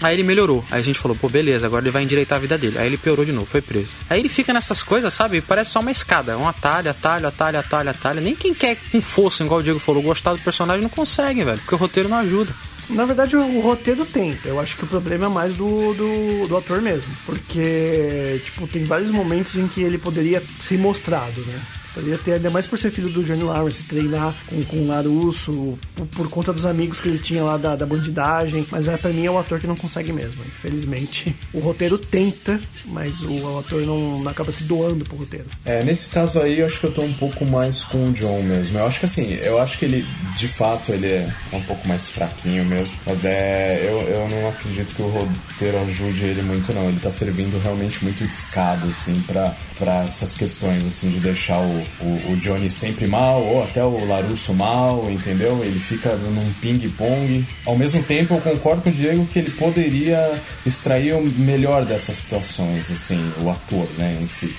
Aí ele melhorou. Aí a gente falou, pô, beleza, agora ele vai endireitar a vida dele. Aí ele piorou de novo, foi preso. Aí ele fica nessas coisas, sabe? Parece só uma escada. Um atalho, atalho, atalho, atalho, atalho. Nem quem quer com força, igual o Diego falou, gostar do personagem não consegue, velho. Porque o roteiro não ajuda. Na verdade, o, roteiro tenta. Eu acho que o problema é mais do, do, do ator mesmo. Porque, tipo, tem vários momentos em que ele poderia ser mostrado, né? Poderia ter, ainda mais por ser filho do Johnny Lawrence, treinar com, com o Larusso, por, por conta dos amigos que ele tinha lá da, da bandidagem. Mas é, pra mim é o ator que não consegue mesmo. Infelizmente, o roteiro tenta, mas o, o ator não, não acaba se doando pro roteiro. É, nesse caso aí eu acho que eu tô um pouco mais com o John mesmo. Eu acho que assim, eu acho que ele, de fato, ele é um pouco mais fraquinho mesmo. Mas é. Eu, eu não acredito que o roteiro ajude ele muito, não. Ele tá servindo realmente muito de escada, assim, pra, pra essas questões, assim, de deixar o, o, o Johnny sempre mal, ou até o Larusso mal, entendeu? Ele fica num ping-pong. Ao mesmo tempo, eu concordo com o Diego que ele poderia extrair o melhor dessas situações, assim, o ator, né, em si.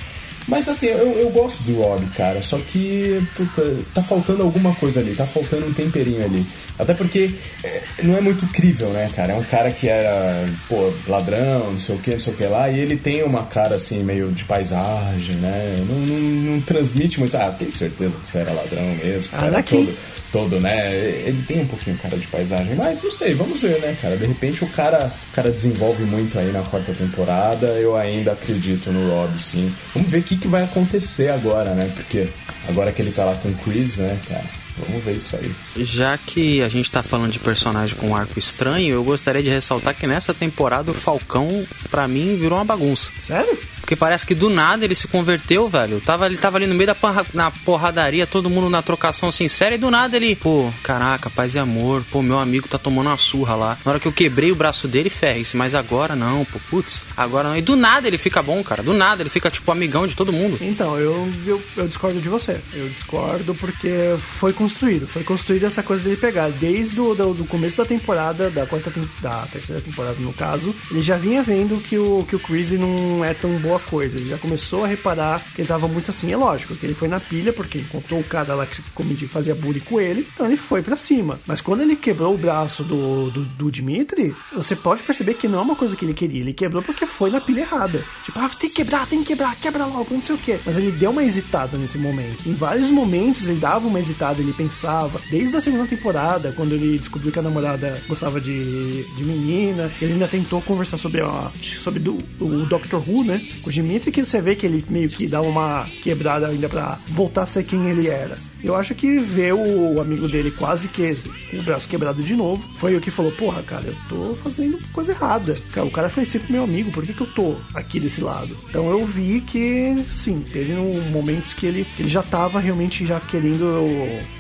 Mas assim, eu, eu gosto do Rob, cara, só que puta, tá faltando alguma coisa ali, tá faltando um temperinho ali. Até porque é, não é muito crível, né, cara? É um cara que era, pô, ladrão, não sei o que, não sei o que lá, e ele tem uma cara assim, meio de paisagem, né? Não, não, não transmite muito. Ah, tenho certeza que você era ladrão mesmo, que você Ah, era daqui. todo, todo, né? Ele tem um pouquinho cara de paisagem, mas não sei, vamos ver, né, cara? De repente o cara, o cara desenvolve muito aí na quarta temporada. Eu ainda acredito no Rob, sim. Vamos ver o que, que vai acontecer agora, né? Porque agora que ele tá lá com o Chris, né, cara? Vamos ver isso aí. Já que a gente tá falando de personagem com um arco estranho, eu gostaria de ressaltar que nessa temporada o Falcão, pra mim, virou uma bagunça. Sério? Porque parece que do nada ele se converteu, velho. Tava, ele tava ali no meio da porra- na porradaria, todo mundo na trocação sincera, e do nada ele, pô, caraca, paz e amor, pô, meu amigo tá tomando uma surra lá. Na hora que eu quebrei o braço dele, ferre-se, mas agora não, pô, putz, agora não. E do nada ele fica bom, cara, do nada ele fica, tipo, amigão de todo mundo. Então, eu, eu, eu discordo de você. Eu discordo porque foi construído. Foi construída essa coisa dele pegar. Desde o do, do começo da temporada, da quarta da terceira temporada no caso, ele já vinha vendo que o, que o Chris não é tão boa coisa. Ele já começou a reparar que ele tava muito assim. É lógico que ele foi na pilha, porque encontrou o cara lá que como de fazia bullying com ele, então ele foi pra cima. Mas quando ele quebrou o braço do, do, do Dimitri, você pode perceber que não é uma coisa que ele queria. Ele quebrou porque foi na pilha errada. Tipo, ah, tem que quebrar, tem que quebrar, quebra logo, não sei o que. Mas ele deu uma hesitada nesse momento. Em vários momentos ele dava uma hesitada, ele pensava. Desde a segunda temporada, quando ele descobriu que a namorada gostava de, de menina, ele ainda tentou conversar sobre, sobre do, o Doctor Who, né? O Dimitri, que você vê que ele meio que dá uma quebrada ainda pra voltar a ser quem ele era. Eu acho que ver o amigo dele quase que com o braço quebrado de novo foi o que falou: Porra, cara, eu tô fazendo coisa errada. Cara, o cara foi sempre meu amigo, por que, que eu tô aqui desse lado? Então eu vi que, sim, teve um- momentos que ele, ele já tava realmente já querendo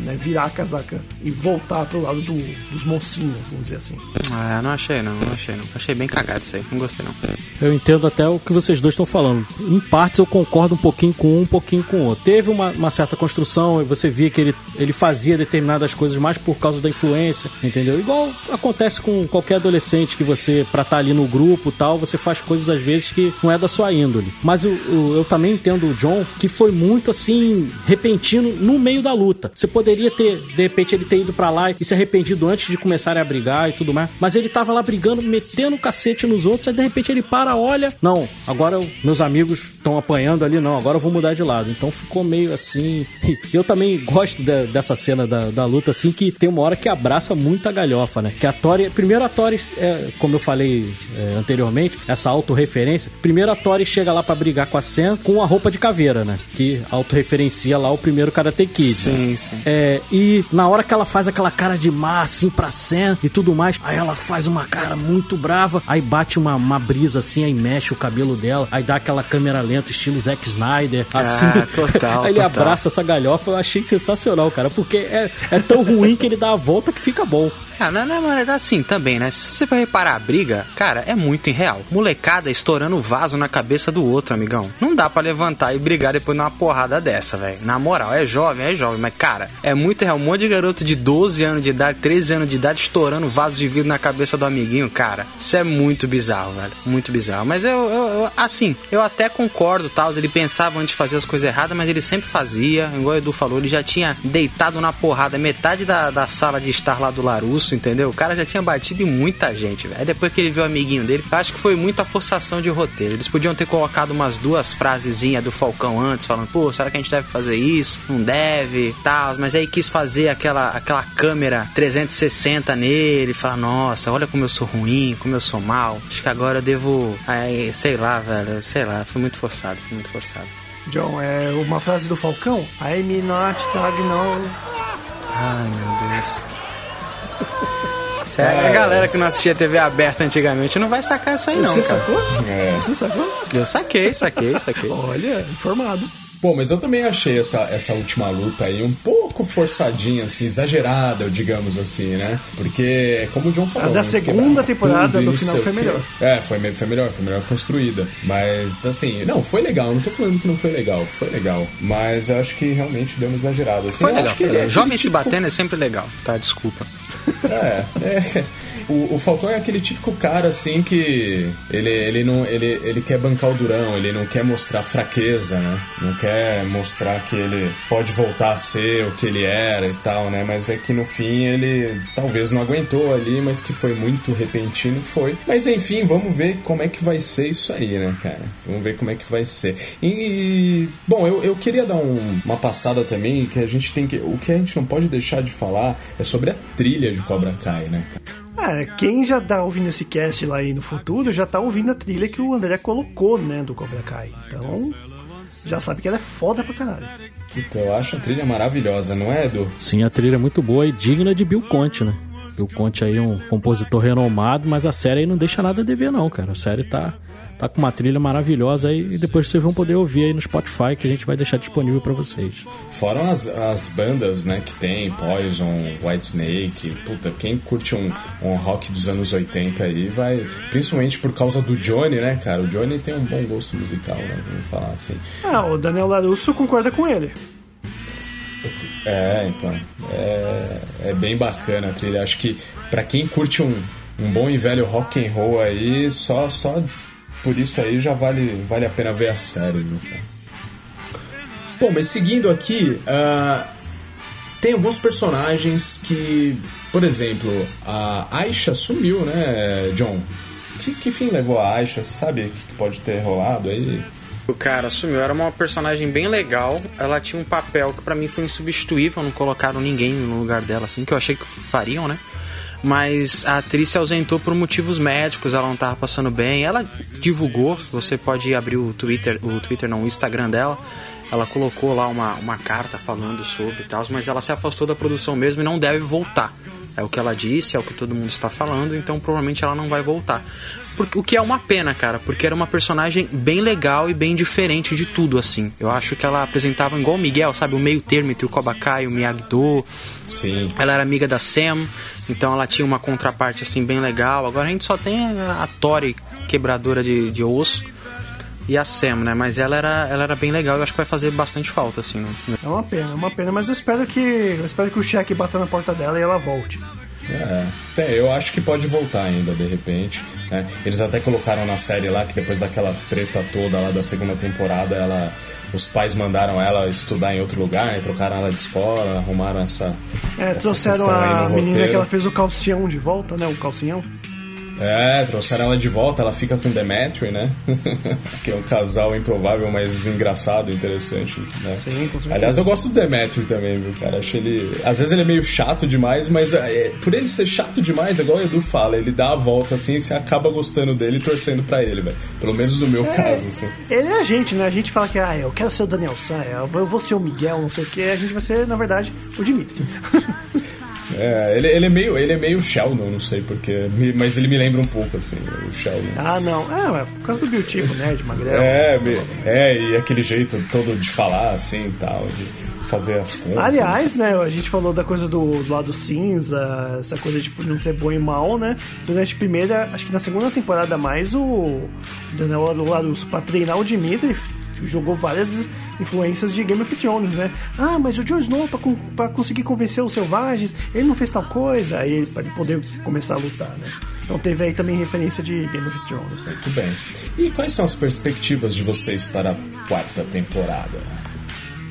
né, virar a casaca e voltar pro lado do- dos mocinhos, vamos dizer assim. Ah, não achei não, não achei não. Achei bem cagado isso aí, não gostei não. Eu entendo até o que vocês dois estão falando. Em partes eu concordo um pouquinho com um, um pouquinho com o outro. Teve uma, uma certa construção, e via que ele, ele fazia determinadas coisas mais por causa da influência, entendeu? Igual acontece com qualquer adolescente que você, pra estar ali no grupo tal, você faz coisas às vezes que não é da sua índole. Mas eu, eu, eu também entendo o John que foi muito assim, repentino no meio da luta. Você poderia ter, de repente, ele ter ido pra lá e se arrependido antes de começarem a brigar e tudo mais. Mas ele tava lá brigando, metendo o cacete nos outros, aí de repente ele para, olha, não, agora eu- meus amigos estão apanhando ali, não, agora eu vou mudar de lado. Então ficou meio assim. Eu também gosto de- dessa cena da, da luta, assim, que tem uma hora que abraça muita galhofa, né? Que a Tori. Primeiro a Tori, é, como eu falei é, anteriormente, essa autorreferência. Primeiro a Tori chega lá pra brigar com a Sen com a roupa de caveira, né? Que autorreferencia lá o primeiro Karate Kid. Sim, sim. É, e na hora que ela faz aquela cara de má, assim, pra Sam e tudo mais, aí ela faz uma cara muito brava, aí bate uma, uma brisa assim, aí mexe o cabelo dela, aí dá aquela câmera lenta, estilo Zack Snyder, assim. Ah, total, aí ele total. abraça essa galhofa, eu achei sensacional, cara, porque é, é tão ruim que ele dá a volta que fica bom. Não, não, mas é assim também, né? Se você for reparar a briga, cara, é muito irreal. Molecada estourando vaso na cabeça do outro, amigão. Não dá pra levantar e brigar depois numa porrada dessa, velho. Na moral, é jovem, é jovem, mas, cara, é muito real. Um monte de garoto de 12 anos de idade, 13 anos de idade, estourando vaso de vidro na cabeça do amiguinho, cara. Isso é muito bizarro, velho. Muito bizarro. Mas eu, eu, eu- assim, eu até concordo, tal. Ele pensava antes de fazer as coisas erradas, mas ele sempre fazia. Igual o Edu falou, ele já tinha deitado na porrada metade da, da sala de estar lá do Larusso, entendeu? O cara já tinha batido em muita gente, velho. Aí depois que ele viu o amiguinho dele, acho que foi muita forçação de roteiro. Eles podiam ter colocado umas duas frasezinhas do Falcão antes, falando, pô, será que a gente deve fazer isso? Não deve, tal. Mas aí quis fazer aquela, aquela câmera 360 nele, falar, nossa, olha como eu sou ruim, como eu sou mal. Acho que agora eu devo. Aí, sei lá, velho, sei lá, foi muito forçado, foi muito forçado. John, é uma frase do Falcão. I'm not dog no. Ai, meu Deus. É, a galera que não assistia TV aberta antigamente não vai sacar isso aí, não, Você cara. sacou? É. Você sacou? Eu saquei, saquei, saquei. Olha, informado. Bom, mas eu também achei essa, essa última luta aí um pouco forçadinha, assim, exagerada, digamos assim, né? Porque, como o John falou... A da né, segunda temporada do final foi melhor. É, foi, foi melhor, foi melhor construída. Mas, assim, não, foi legal, não tô falando que não foi legal, foi legal. Mas eu acho que realmente deu uma exagerada. Assim, Foi legal, foi é legal. Jovem se tipo- batendo é sempre legal, tá? Desculpa. É, é. O, o Falcão é aquele típico cara assim que ele, ele não ele, ele quer bancar o durão, ele não quer mostrar fraqueza, né? Não quer mostrar que ele pode voltar a ser o que ele era e tal, né? Mas é que no fim ele talvez não aguentou ali, mas que foi muito repentino, foi. Mas enfim, vamos ver como é que vai ser isso aí, né, cara? Vamos ver como é que vai ser. E bom, eu, eu queria dar um- uma passada também que a gente tem que o que a gente não pode deixar de falar é sobre a trilha de Cobra Kai, né? cara? É, quem já tá ouvindo esse cast lá aí no futuro já tá ouvindo a trilha que o André colocou, né, do Cobra Kai. Então, já sabe que ela é foda pra caralho. Puta, eu acho a trilha maravilhosa, não é, Edu? Sim, a trilha é muito boa e digna de Bill Conte, né? Bill Conte aí é um compositor renomado, mas a série aí não deixa nada a dever não, cara. A série tá, tá com uma trilha maravilhosa aí e depois vocês vão poder ouvir aí no Spotify que a gente vai deixar disponível pra vocês. Fora as, as bandas, né, que tem, Poison, Whitesnake, puta, quem curte um, um rock dos anos 80 aí vai, principalmente por causa do Johnny, né, cara? O Johnny tem um bom gosto musical, né, vamos falar assim. Ah, o Daniel Larusso concorda com ele. É, então, é, é bem bacana a trilha. Acho que pra quem curte um, um bom e velho rock and roll aí, só, só por isso aí já vale, vale a pena ver a série, viu, cara? Bom, mas seguindo aqui, ah, tem alguns personagens que, por exemplo, a Aisha sumiu, né, John? Que, que fim levou a Aisha? Você sabe o que pode ter rolado aí? O cara sumiu, era uma personagem bem legal. Ela tinha um papel que pra mim foi insubstituível, não colocaram ninguém no lugar dela, assim, que eu achei que fariam, né? Mas a atriz se ausentou por motivos médicos, ela não tava passando bem. Ela divulgou, você pode abrir o Twitter, o Twitter não, o Instagram dela. Ela colocou lá uma, uma carta falando sobre e tal, mas ela se afastou da produção mesmo e não deve voltar. É o que ela disse, é o que todo mundo está falando, então provavelmente ela não vai voltar. Porque, o que é uma pena, cara, porque era uma personagem bem legal e bem diferente de tudo, assim. Eu acho que ela apresentava igual o Miguel, sabe? O meio termo entre o Kobakai e o Miyagi-Do. Sim. Ela era amiga da Sam, então ela tinha uma contraparte, assim, bem legal. Agora a gente só tem a, Tori quebradora de, de osso. e a Sam, né? Mas ela era, ela era bem legal. Eu acho que vai fazer bastante falta, assim. no- É uma pena, é uma pena, mas eu espero que. Eu espero que o cheque bata na porta dela e ela volte. É, até eu acho que pode voltar ainda, de repente. né? Eles até colocaram na série lá que depois daquela treta toda lá da segunda temporada, ela. Os pais mandaram ela estudar em outro lugar, né? trocaram ela de escola, arrumaram essa. É, essa trouxeram a menina roteiro. que ela fez o calcião de volta, né? O calcinhão. É, trouxeram ela de volta, ela fica com Demetri, né? que é um casal improvável, mas engraçado, interessante, né? Sim, com certeza. Aliás, eu gosto do Demetri também, viu, cara? Acho ele. Às vezes ele é meio chato demais, mas é, por ele ser chato demais, é igual o Edu fala, ele dá a volta assim e você acaba gostando dele e torcendo pra ele, velho. Pelo menos no meu caso, assim. Ele é a gente, né? A gente fala que, ah, eu quero ser o Daniel San, eu vou ser o Miguel, não sei o que. A gente vai ser, na verdade, o Dimitri. É, ele, ele é meio. Ele é meio Sheldon, não sei porquê. me- Mas ele me lembra um pouco, assim, o Sheldon. ah, não. É, é por causa do biotipo, né? De magrelo. É, me- é, e aquele jeito todo de falar, assim e tal, de fazer as contas. Aliás, né, a gente falou da coisa do, do lado cinza, essa coisa de não ser bom e mal, né? Durante a primeira, acho que na segunda temporada mais, o Daniel Larusso, pra treinar o Dimitri, jogou várias influências de Game of Thrones, né? Ah, mas o Jon Snow, pra, pra conseguir convencer os selvagens, ele não fez tal coisa, aí ele, pra ele poder começar a lutar, né? Então teve aí também referência de Game of Thrones. Né? Muito bem. E quais são as perspectivas de vocês para a quarta temporada?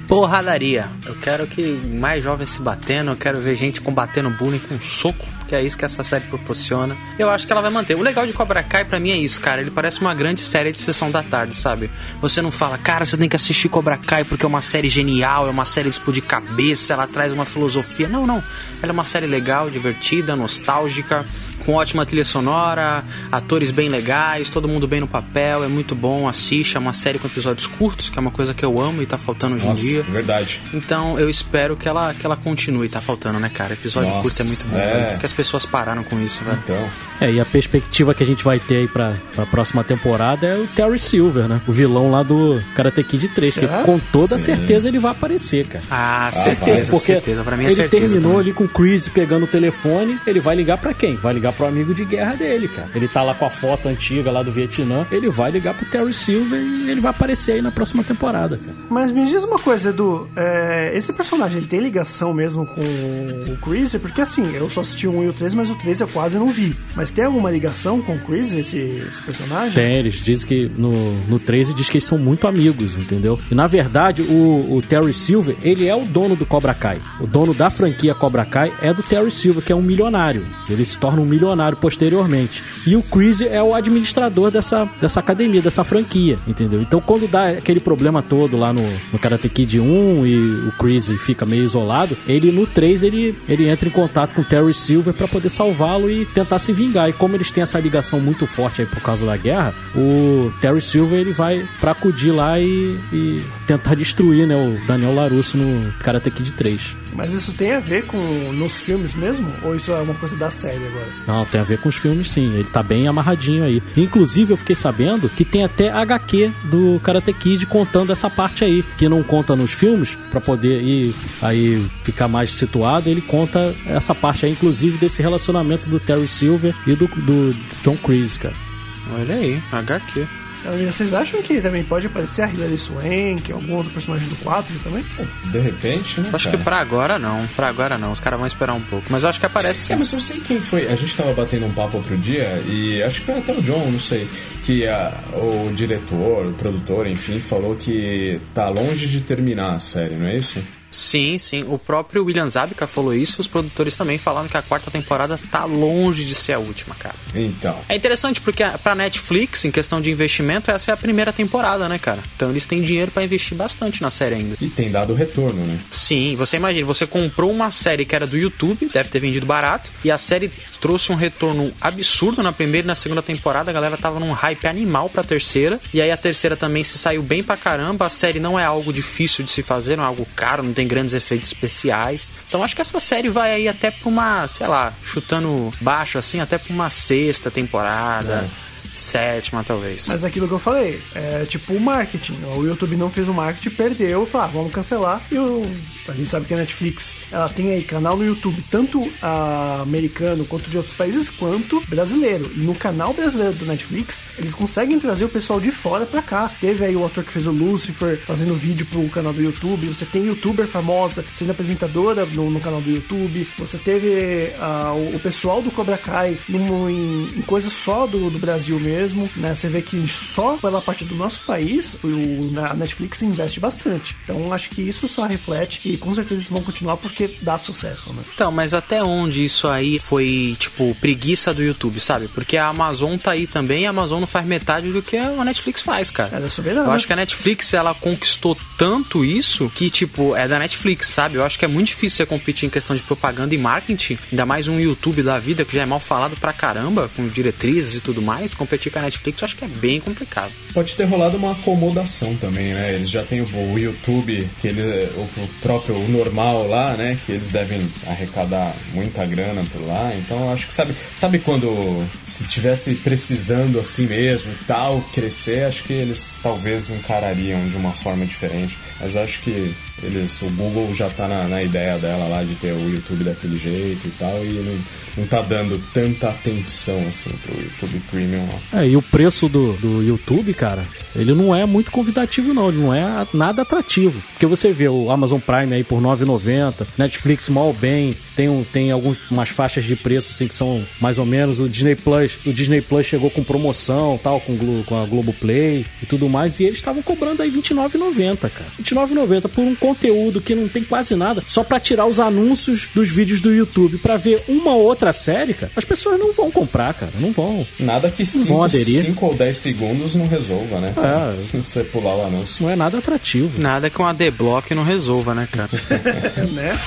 Porradaria. Eu quero que mais jovens se batendo, eu quero ver gente combatendo bullying com soco, que é isso que essa série proporciona. Eu acho que ela vai manter. O legal de Cobra Kai pra mim é isso, cara. Ele parece uma grande série de sessão da tarde, sabe? Você não fala, cara, você tem que assistir Cobra Kai porque é uma série genial, é uma série de explodir cabeça, ela traz uma filosofia. Não, não. Ela é uma série legal, divertida, nostálgica. Com ótima trilha sonora, atores bem legais, todo mundo bem no papel, é muito bom, assiste, é uma série com episódios curtos, que é uma coisa que eu amo e tá faltando hoje Nossa, em dia. verdade. Então eu espero que ela, que ela continue. Tá faltando, né, cara? Episódio Nossa, curto é muito bom, é. velho. Porque as pessoas pararam com isso, velho. Então, É, e a perspectiva que a gente vai ter aí pra, pra próxima temporada é o Terry Silver, né? O vilão lá do Karate Kid 3, Será? que com toda Sim. certeza ele vai aparecer, cara. Ah, vai. certeza, porque certeza. Pra mim é ele certeza. terminou também. ali com o Chris pegando o telefone, ele vai ligar pra quem? Vai ligar pro amigo de guerra dele, cara. Ele tá lá com a foto antiga lá do Vietnã, ele vai ligar pro Terry Silver e ele vai aparecer aí na próxima temporada, cara. Mas me diz uma coisa, Edu. é, esse personagem ele tem ligação mesmo com o Chris? Porque assim, eu só assisti o 1 e o 3, mas o 3 eu quase não vi. Mas tem alguma ligação com o Chris, esse, esse personagem? Tem, eles dizem que no, no 13 diz que eles são muito amigos, entendeu? E na verdade, o, o Terry Silver, ele é o dono do Cobra Kai. O dono da franquia Cobra Kai é do Terry Silver, que é um milionário. Ele se torna um milionário posteriormente. E o Chris é o administrador dessa, dessa academia, dessa franquia, entendeu? Então quando dá aquele problema todo lá no, no Karate Kid 1 e o Chris fica meio isolado, ele no 3 ele, ele entra em contato com o Terry Silver pra poder salvá-lo e tentar se vingar. E como eles têm essa ligação muito forte aí por causa da guerra, o Terry Silver ele vai pra acudir lá e, e tentar destruir né, o Daniel Larusso no Karate Kid 3. Mas isso tem a ver com nos filmes mesmo? Ou isso é uma coisa da série agora? Não, tem a ver com os filmes sim. Ele tá bem amarradinho aí. Inclusive, eu fiquei sabendo que tem até HQ do Karate Kid contando essa parte aí. Que não conta nos filmes, pra poder ir aí ficar mais situado. Ele conta essa parte aí, inclusive, desse relacionamento do Terry Silver e do, do John Kreese, cara. Olha aí, HQ. Vocês acham que também pode aparecer a Hilary Swank, algum outro personagem do 4 também? de repente, né? Acho que cara? pra agora não. Pra agora não. Os caras vão esperar um pouco. Mas eu acho que aparece É, sim. mas eu sei quem foi. A gente tava batendo um papo outro dia e acho que foi até o John, não sei. Que a- o diretor, o produtor, enfim, falou que tá longe de terminar a série, não é isso? Sim, sim. O próprio William Zabka falou isso. Os produtores também falaram que a quarta temporada tá longe de ser a última, cara. Então. É interessante porque pra Netflix, em questão de investimento, essa é a primeira temporada, né, cara? Então eles têm dinheiro pra investir bastante na série ainda. E tem dado retorno, né? Sim, você imagina, você comprou uma série que era do YouTube, deve ter vendido barato, e a série trouxe um retorno absurdo na primeira e na segunda temporada, a galera tava num hype animal pra terceira, e aí a terceira também se saiu bem pra caramba, a série não é algo difícil de se fazer, não é algo caro, não tem grandes efeitos especiais. Então acho que essa série vai aí até pra uma, sei lá, chutando baixo assim, até pra uma sexta temporada. Sétima, talvez. Mas aquilo que eu falei, é tipo o marketing. O YouTube não fez o marketing, perdeu, falou, ah, vamos cancelar. E o, a gente sabe que a Netflix, ela tem aí canal no YouTube, tanto americano quanto de outros países, quanto brasileiro. E no canal brasileiro do Netflix, eles conseguem trazer o pessoal de fora pra cá. Teve aí o ator que fez o Lucifer fazendo vídeo pro canal do YouTube. Você tem youtuber famosa sendo apresentadora no, no canal do YouTube. Você teve ah, o, pessoal do Cobra Kai em, em coisa só do, do Brasil mesmo, né? Você vê que só pela parte do nosso país, o, a Netflix investe bastante. Então acho que isso só reflete e com certeza eles vão continuar porque dá sucesso, né? Então, mas até onde isso aí foi, tipo, preguiça do YouTube, sabe? Porque a Amazon tá aí também e a Amazon não faz metade do que a Netflix faz, cara. Ela é soberana. Eu acho que a Netflix, ela conquistou tanto isso que, tipo, é da Netflix, sabe? Eu acho que é muito difícil você competir em questão de propaganda e marketing, ainda mais um YouTube da vida que já é mal falado pra caramba, com diretrizes e tudo mais. Competir com a Netflix eu acho que é bem complicado. Pode ter rolado uma acomodação também, né? Eles já têm o, YouTube, que ele, o, próprio o normal lá, né? Que eles devem arrecadar muita grana por lá. Então acho que sabe, sabe quando se tivesse precisando assim mesmo e tal, crescer, acho que eles talvez encarariam de uma forma diferente. Mas acho que eles, o Google já tá na, na ideia dela lá de ter o YouTube daquele jeito e tal, e não, não tá dando tanta atenção assim pro YouTube Premium lá. É, e o preço do, do YouTube, cara, ele não é muito convidativo, não. Ele não é nada atrativo. Porque você vê o Amazon Prime aí por R$ 9,90, Netflix mal bem, tem, um, tem algumas faixas de preço assim que são mais ou menos. O Disney Plus, o Disney Plus chegou com promoção, tal, com, com a Globoplay e tudo mais, e eles estavam cobrando aí R$ 29,90, cara. R$ 29,90 por um conteúdo que não tem quase nada, só pra tirar os anúncios dos vídeos do YouTube pra ver uma ou outra série, cara. As pessoas não vão comprar, cara, não vão. Nada que Não vão 5 aderir. ou 10 segundos não resolva, né? É. Você pular o anúncio. Não é nada atrativo. Nada que um ADBlock não resolva, né, cara? né?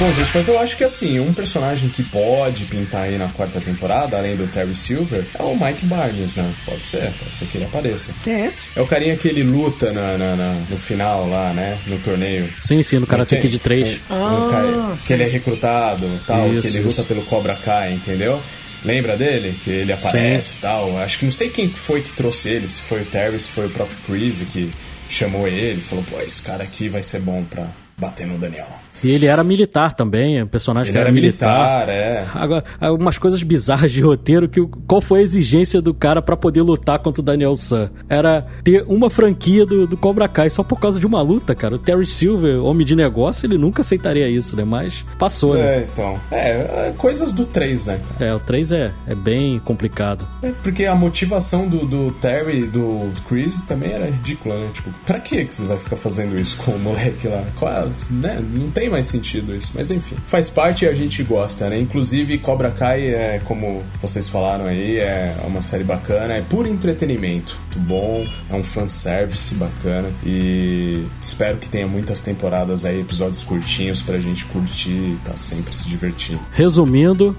Bom, gente, mas eu acho que assim, um personagem que pode pintar aí na quarta temporada, além do Terry Silver, é o Mike Barnes, né? Pode ser, pode ser que ele apareça. Quem é esse? É o carinha que ele luta na, na- na- no final lá, né? No torneio. Sim, sim, no Karate? Kid 3. Um- um cara que ele é recrutado tal, Isso, que ele isso. luta pelo Cobra Kai, entendeu? Lembra dele? Que ele aparece e tal. Acho que não sei quem foi que trouxe ele, se foi o Terry, se foi o próprio Chris que chamou ele, falou, pô, esse cara aqui vai ser bom pra bater no Daniel. E ele era militar também, um personagem Ele que era, era militar. militar, é. Agora, algumas coisas bizarras de roteiro que qual foi a exigência do cara pra poder lutar contra o Daniel San? Era ter uma franquia do, do Cobra Kai só por causa de uma luta, cara. O Terry Silver, homem de negócio, ele nunca aceitaria isso, né? Mas passou, né? É, então. É, é, coisas do 3, né, cara? É, o 3 é, é bem complicado. É, porque a motivação do, do Terry e do Chris também era ridícula, né? Tipo, pra que que você vai ficar fazendo isso com o moleque lá? Qual, é- né? Não tem mais sentido isso. Mas enfim, faz parte e a gente gosta, né? Inclusive, Cobra Kai, é, como vocês falaram aí, é uma série bacana, é puro entretenimento. Muito bom, é um fanservice bacana. E espero que tenha muitas temporadas aí, episódios curtinhos pra gente curtir e tá sempre se divertindo. Resumindo,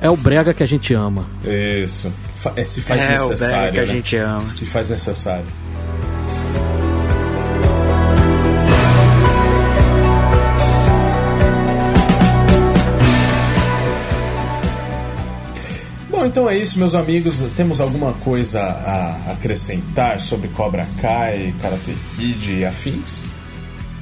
é o brega que a gente ama. Isso. É, se faz É, o necessário. Berg que a né? gente ama. Se faz necessário. Bom, então é isso, meus amigos. Temos alguma coisa a acrescentar sobre Cobra Kai, Karate Kid e afins?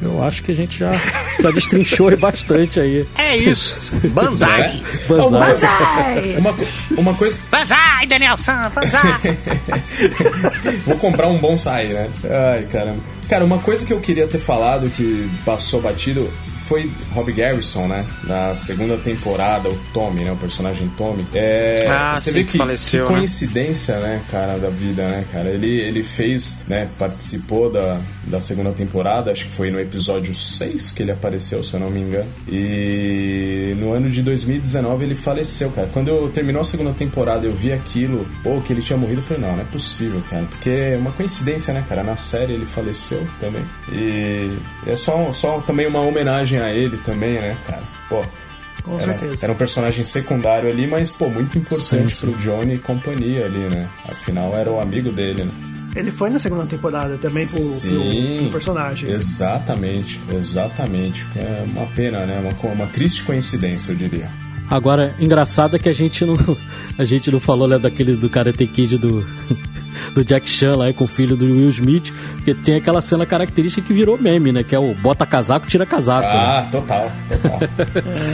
Eu acho que a gente já, já destrinchou bastante aí. É isso. Banzai. Né? Banzai. Uma, co- uma coisa. Banzai, Daniel San, banzai. Vou comprar um bonsai, né? Ai, caramba. Cara, uma coisa que eu queria ter falado que passou batido foi Rob Garrison, né? Na segunda temporada, o Tommy, né? O personagem Tommy. É, Ah, você sim, vê que que, faleceu, que né? coincidência, né, cara, da vida, né, cara? Ele, ele fez, né? Participou da, da segunda temporada, acho que foi no episódio 6 que ele apareceu, se eu não me engano. E no ano de 2019 ele faleceu, cara. Quando eu terminou a segunda temporada, eu vi aquilo, pô, que ele tinha morrido, eu falei, não, não é possível, cara. Porque é uma coincidência, né, cara? Na série ele faleceu também. E é só, só também uma homenagem a ele também, né, cara? Pô. Com Era, certeza. era um personagem secundário ali, mas, pô, muito importante Sim, pro Johnny e companhia ali, né? Afinal, era o amigo dele, né? Ele foi na segunda temporada também pro, pro, Sim, pro personagem. Exatamente, exatamente. É uma pena, né? Uma, uma triste coincidência, eu diria. Agora, engraçado é que a gente não, a gente não falou né, daquele do Karate Kid do, do Jack Chan lá com o filho do Will Smith, porque tem aquela cena característica que virou meme, né? Que é o bota casaco, tira casaco. Ah, total, total.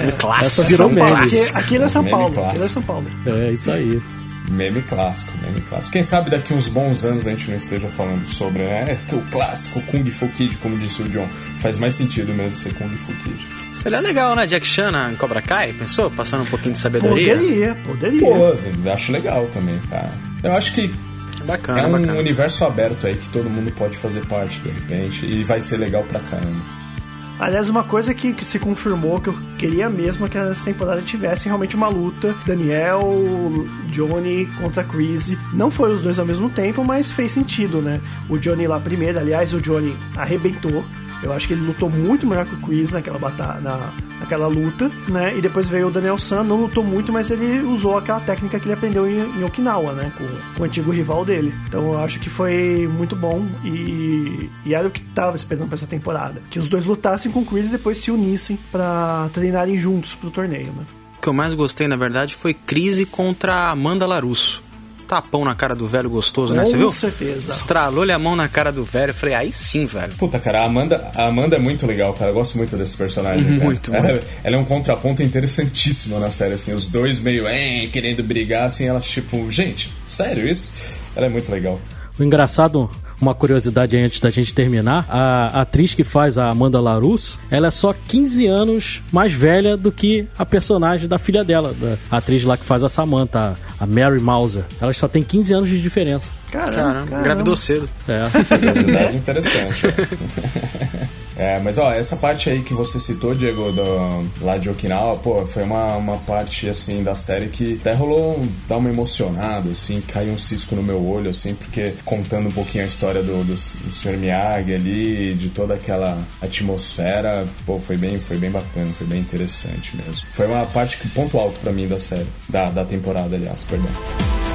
Um clássico. Essa virou meme. clássico. Aqui, aqui é São Meme Paulo. clássico. Aqui não é São Paulo. É, isso aí. Meme clássico, meme clássico. Quem sabe daqui uns bons anos a gente não esteja falando sobre, né? Que o clássico Kung Fu Kid, como disse o John, faz mais sentido mesmo ser Kung Fu Kid. Seria legal, né? Jack Chan em Cobra Kai, pensou? Passando um pouquinho de sabedoria. Poderia, poderia. Pô, acho legal também, cara. Eu acho que Bacana, é um bacana. universo aberto aí que todo mundo pode fazer parte, de repente, e vai ser legal pra caramba. Aliás, uma coisa que, que se confirmou que eu queria mesmo é que nessa temporada tivesse realmente uma luta. Daniel, Johnny contra Chris. Não foi os dois ao mesmo tempo, mas fez sentido, né? O Johnny lá primeiro, aliás, o Johnny arrebentou. Eu acho que ele lutou muito melhor que o Chris naquela batalha, na, naquela luta, né? E depois veio o Daniel San, não lutou muito, mas ele usou aquela técnica que ele aprendeu em, em Okinawa, né? Com, com o antigo rival dele. Então eu acho que foi muito bom e, e era o que tava esperando pra essa temporada. Que os dois lutassem com o Chris e depois se unissem pra treinarem juntos pro torneio, né? O que eu mais gostei, na verdade, foi Crise contra Amanda Larusso. Tapão na cara do velho gostoso, né? Com Você viu? certeza. Estralou-lhe a mão na cara do velho. Eu falei, aí sim, velho. Puta, cara, a Amanda, a Amanda é muito legal, cara. Eu gosto muito desse personagem. cara. Muito, ela, muito. ela é um contraponto interessantíssimo na série, assim. Os dois meio, "Eh", querendo brigar, assim. Ela, tipo, gente, sério isso? Ela é muito legal. O engraçado, uma curiosidade antes da gente terminar, a atriz que faz a Amanda Larusso, ela é só 15 anos mais velha do que a personagem da filha dela, da a atriz lá que faz a Samantha, a Mary Mauser. Ela só tem 15 anos de diferença. Caramba, Caramba, engravidou cedo. É. Curiosidade interessante. É, mas ó, essa parte aí que você citou, Diego, do, lá de Okinawa, pô, foi uma, uma parte, assim, da série que até rolou, um, dá uma emocionada, assim, caiu um cisco no meu olho, assim, porque contando um pouquinho a história do, do, do Sr. Miyagi ali, de toda aquela atmosfera, pô, foi bem, foi bem bacana, foi bem interessante mesmo. Foi uma parte, que ponto alto pra mim da série, da, da temporada, aliás, perdão.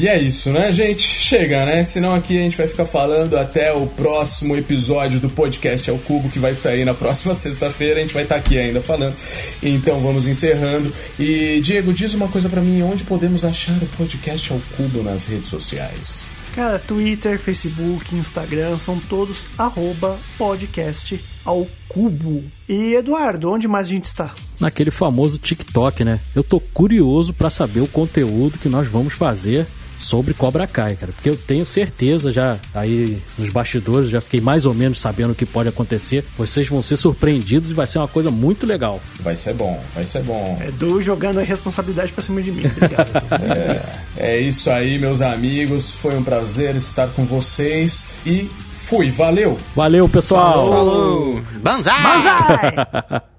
E é isso, né, gente? Chega, né? Senão aqui a gente vai ficar falando até o próximo episódio do podcast ao Cubo, que vai sair na próxima sexta-feira. A gente vai estar aqui ainda falando. Então vamos encerrando. E, Diego, diz uma coisa pra mim: onde podemos achar o podcast ao Cubo nas redes sociais? Cara, Twitter, Facebook, Instagram são todos arroba podcast ao cubo. E Eduardo, onde mais a gente está? Naquele famoso TikTok, né? Eu tô curioso pra saber o conteúdo que nós vamos fazer sobre Cobra Kai, cara, porque eu tenho certeza já aí nos bastidores, já fiquei mais ou menos sabendo o que pode acontecer. Vocês vão ser surpreendidos e vai ser uma coisa muito legal. Vai ser bom, vai ser bom. Edu jogando a responsabilidade pra cima de mim, obrigado. É isso aí, meus amigos. Foi um prazer estar com vocês e fui. Valeu! Valeu, pessoal! Falou! Banzai! Banzai!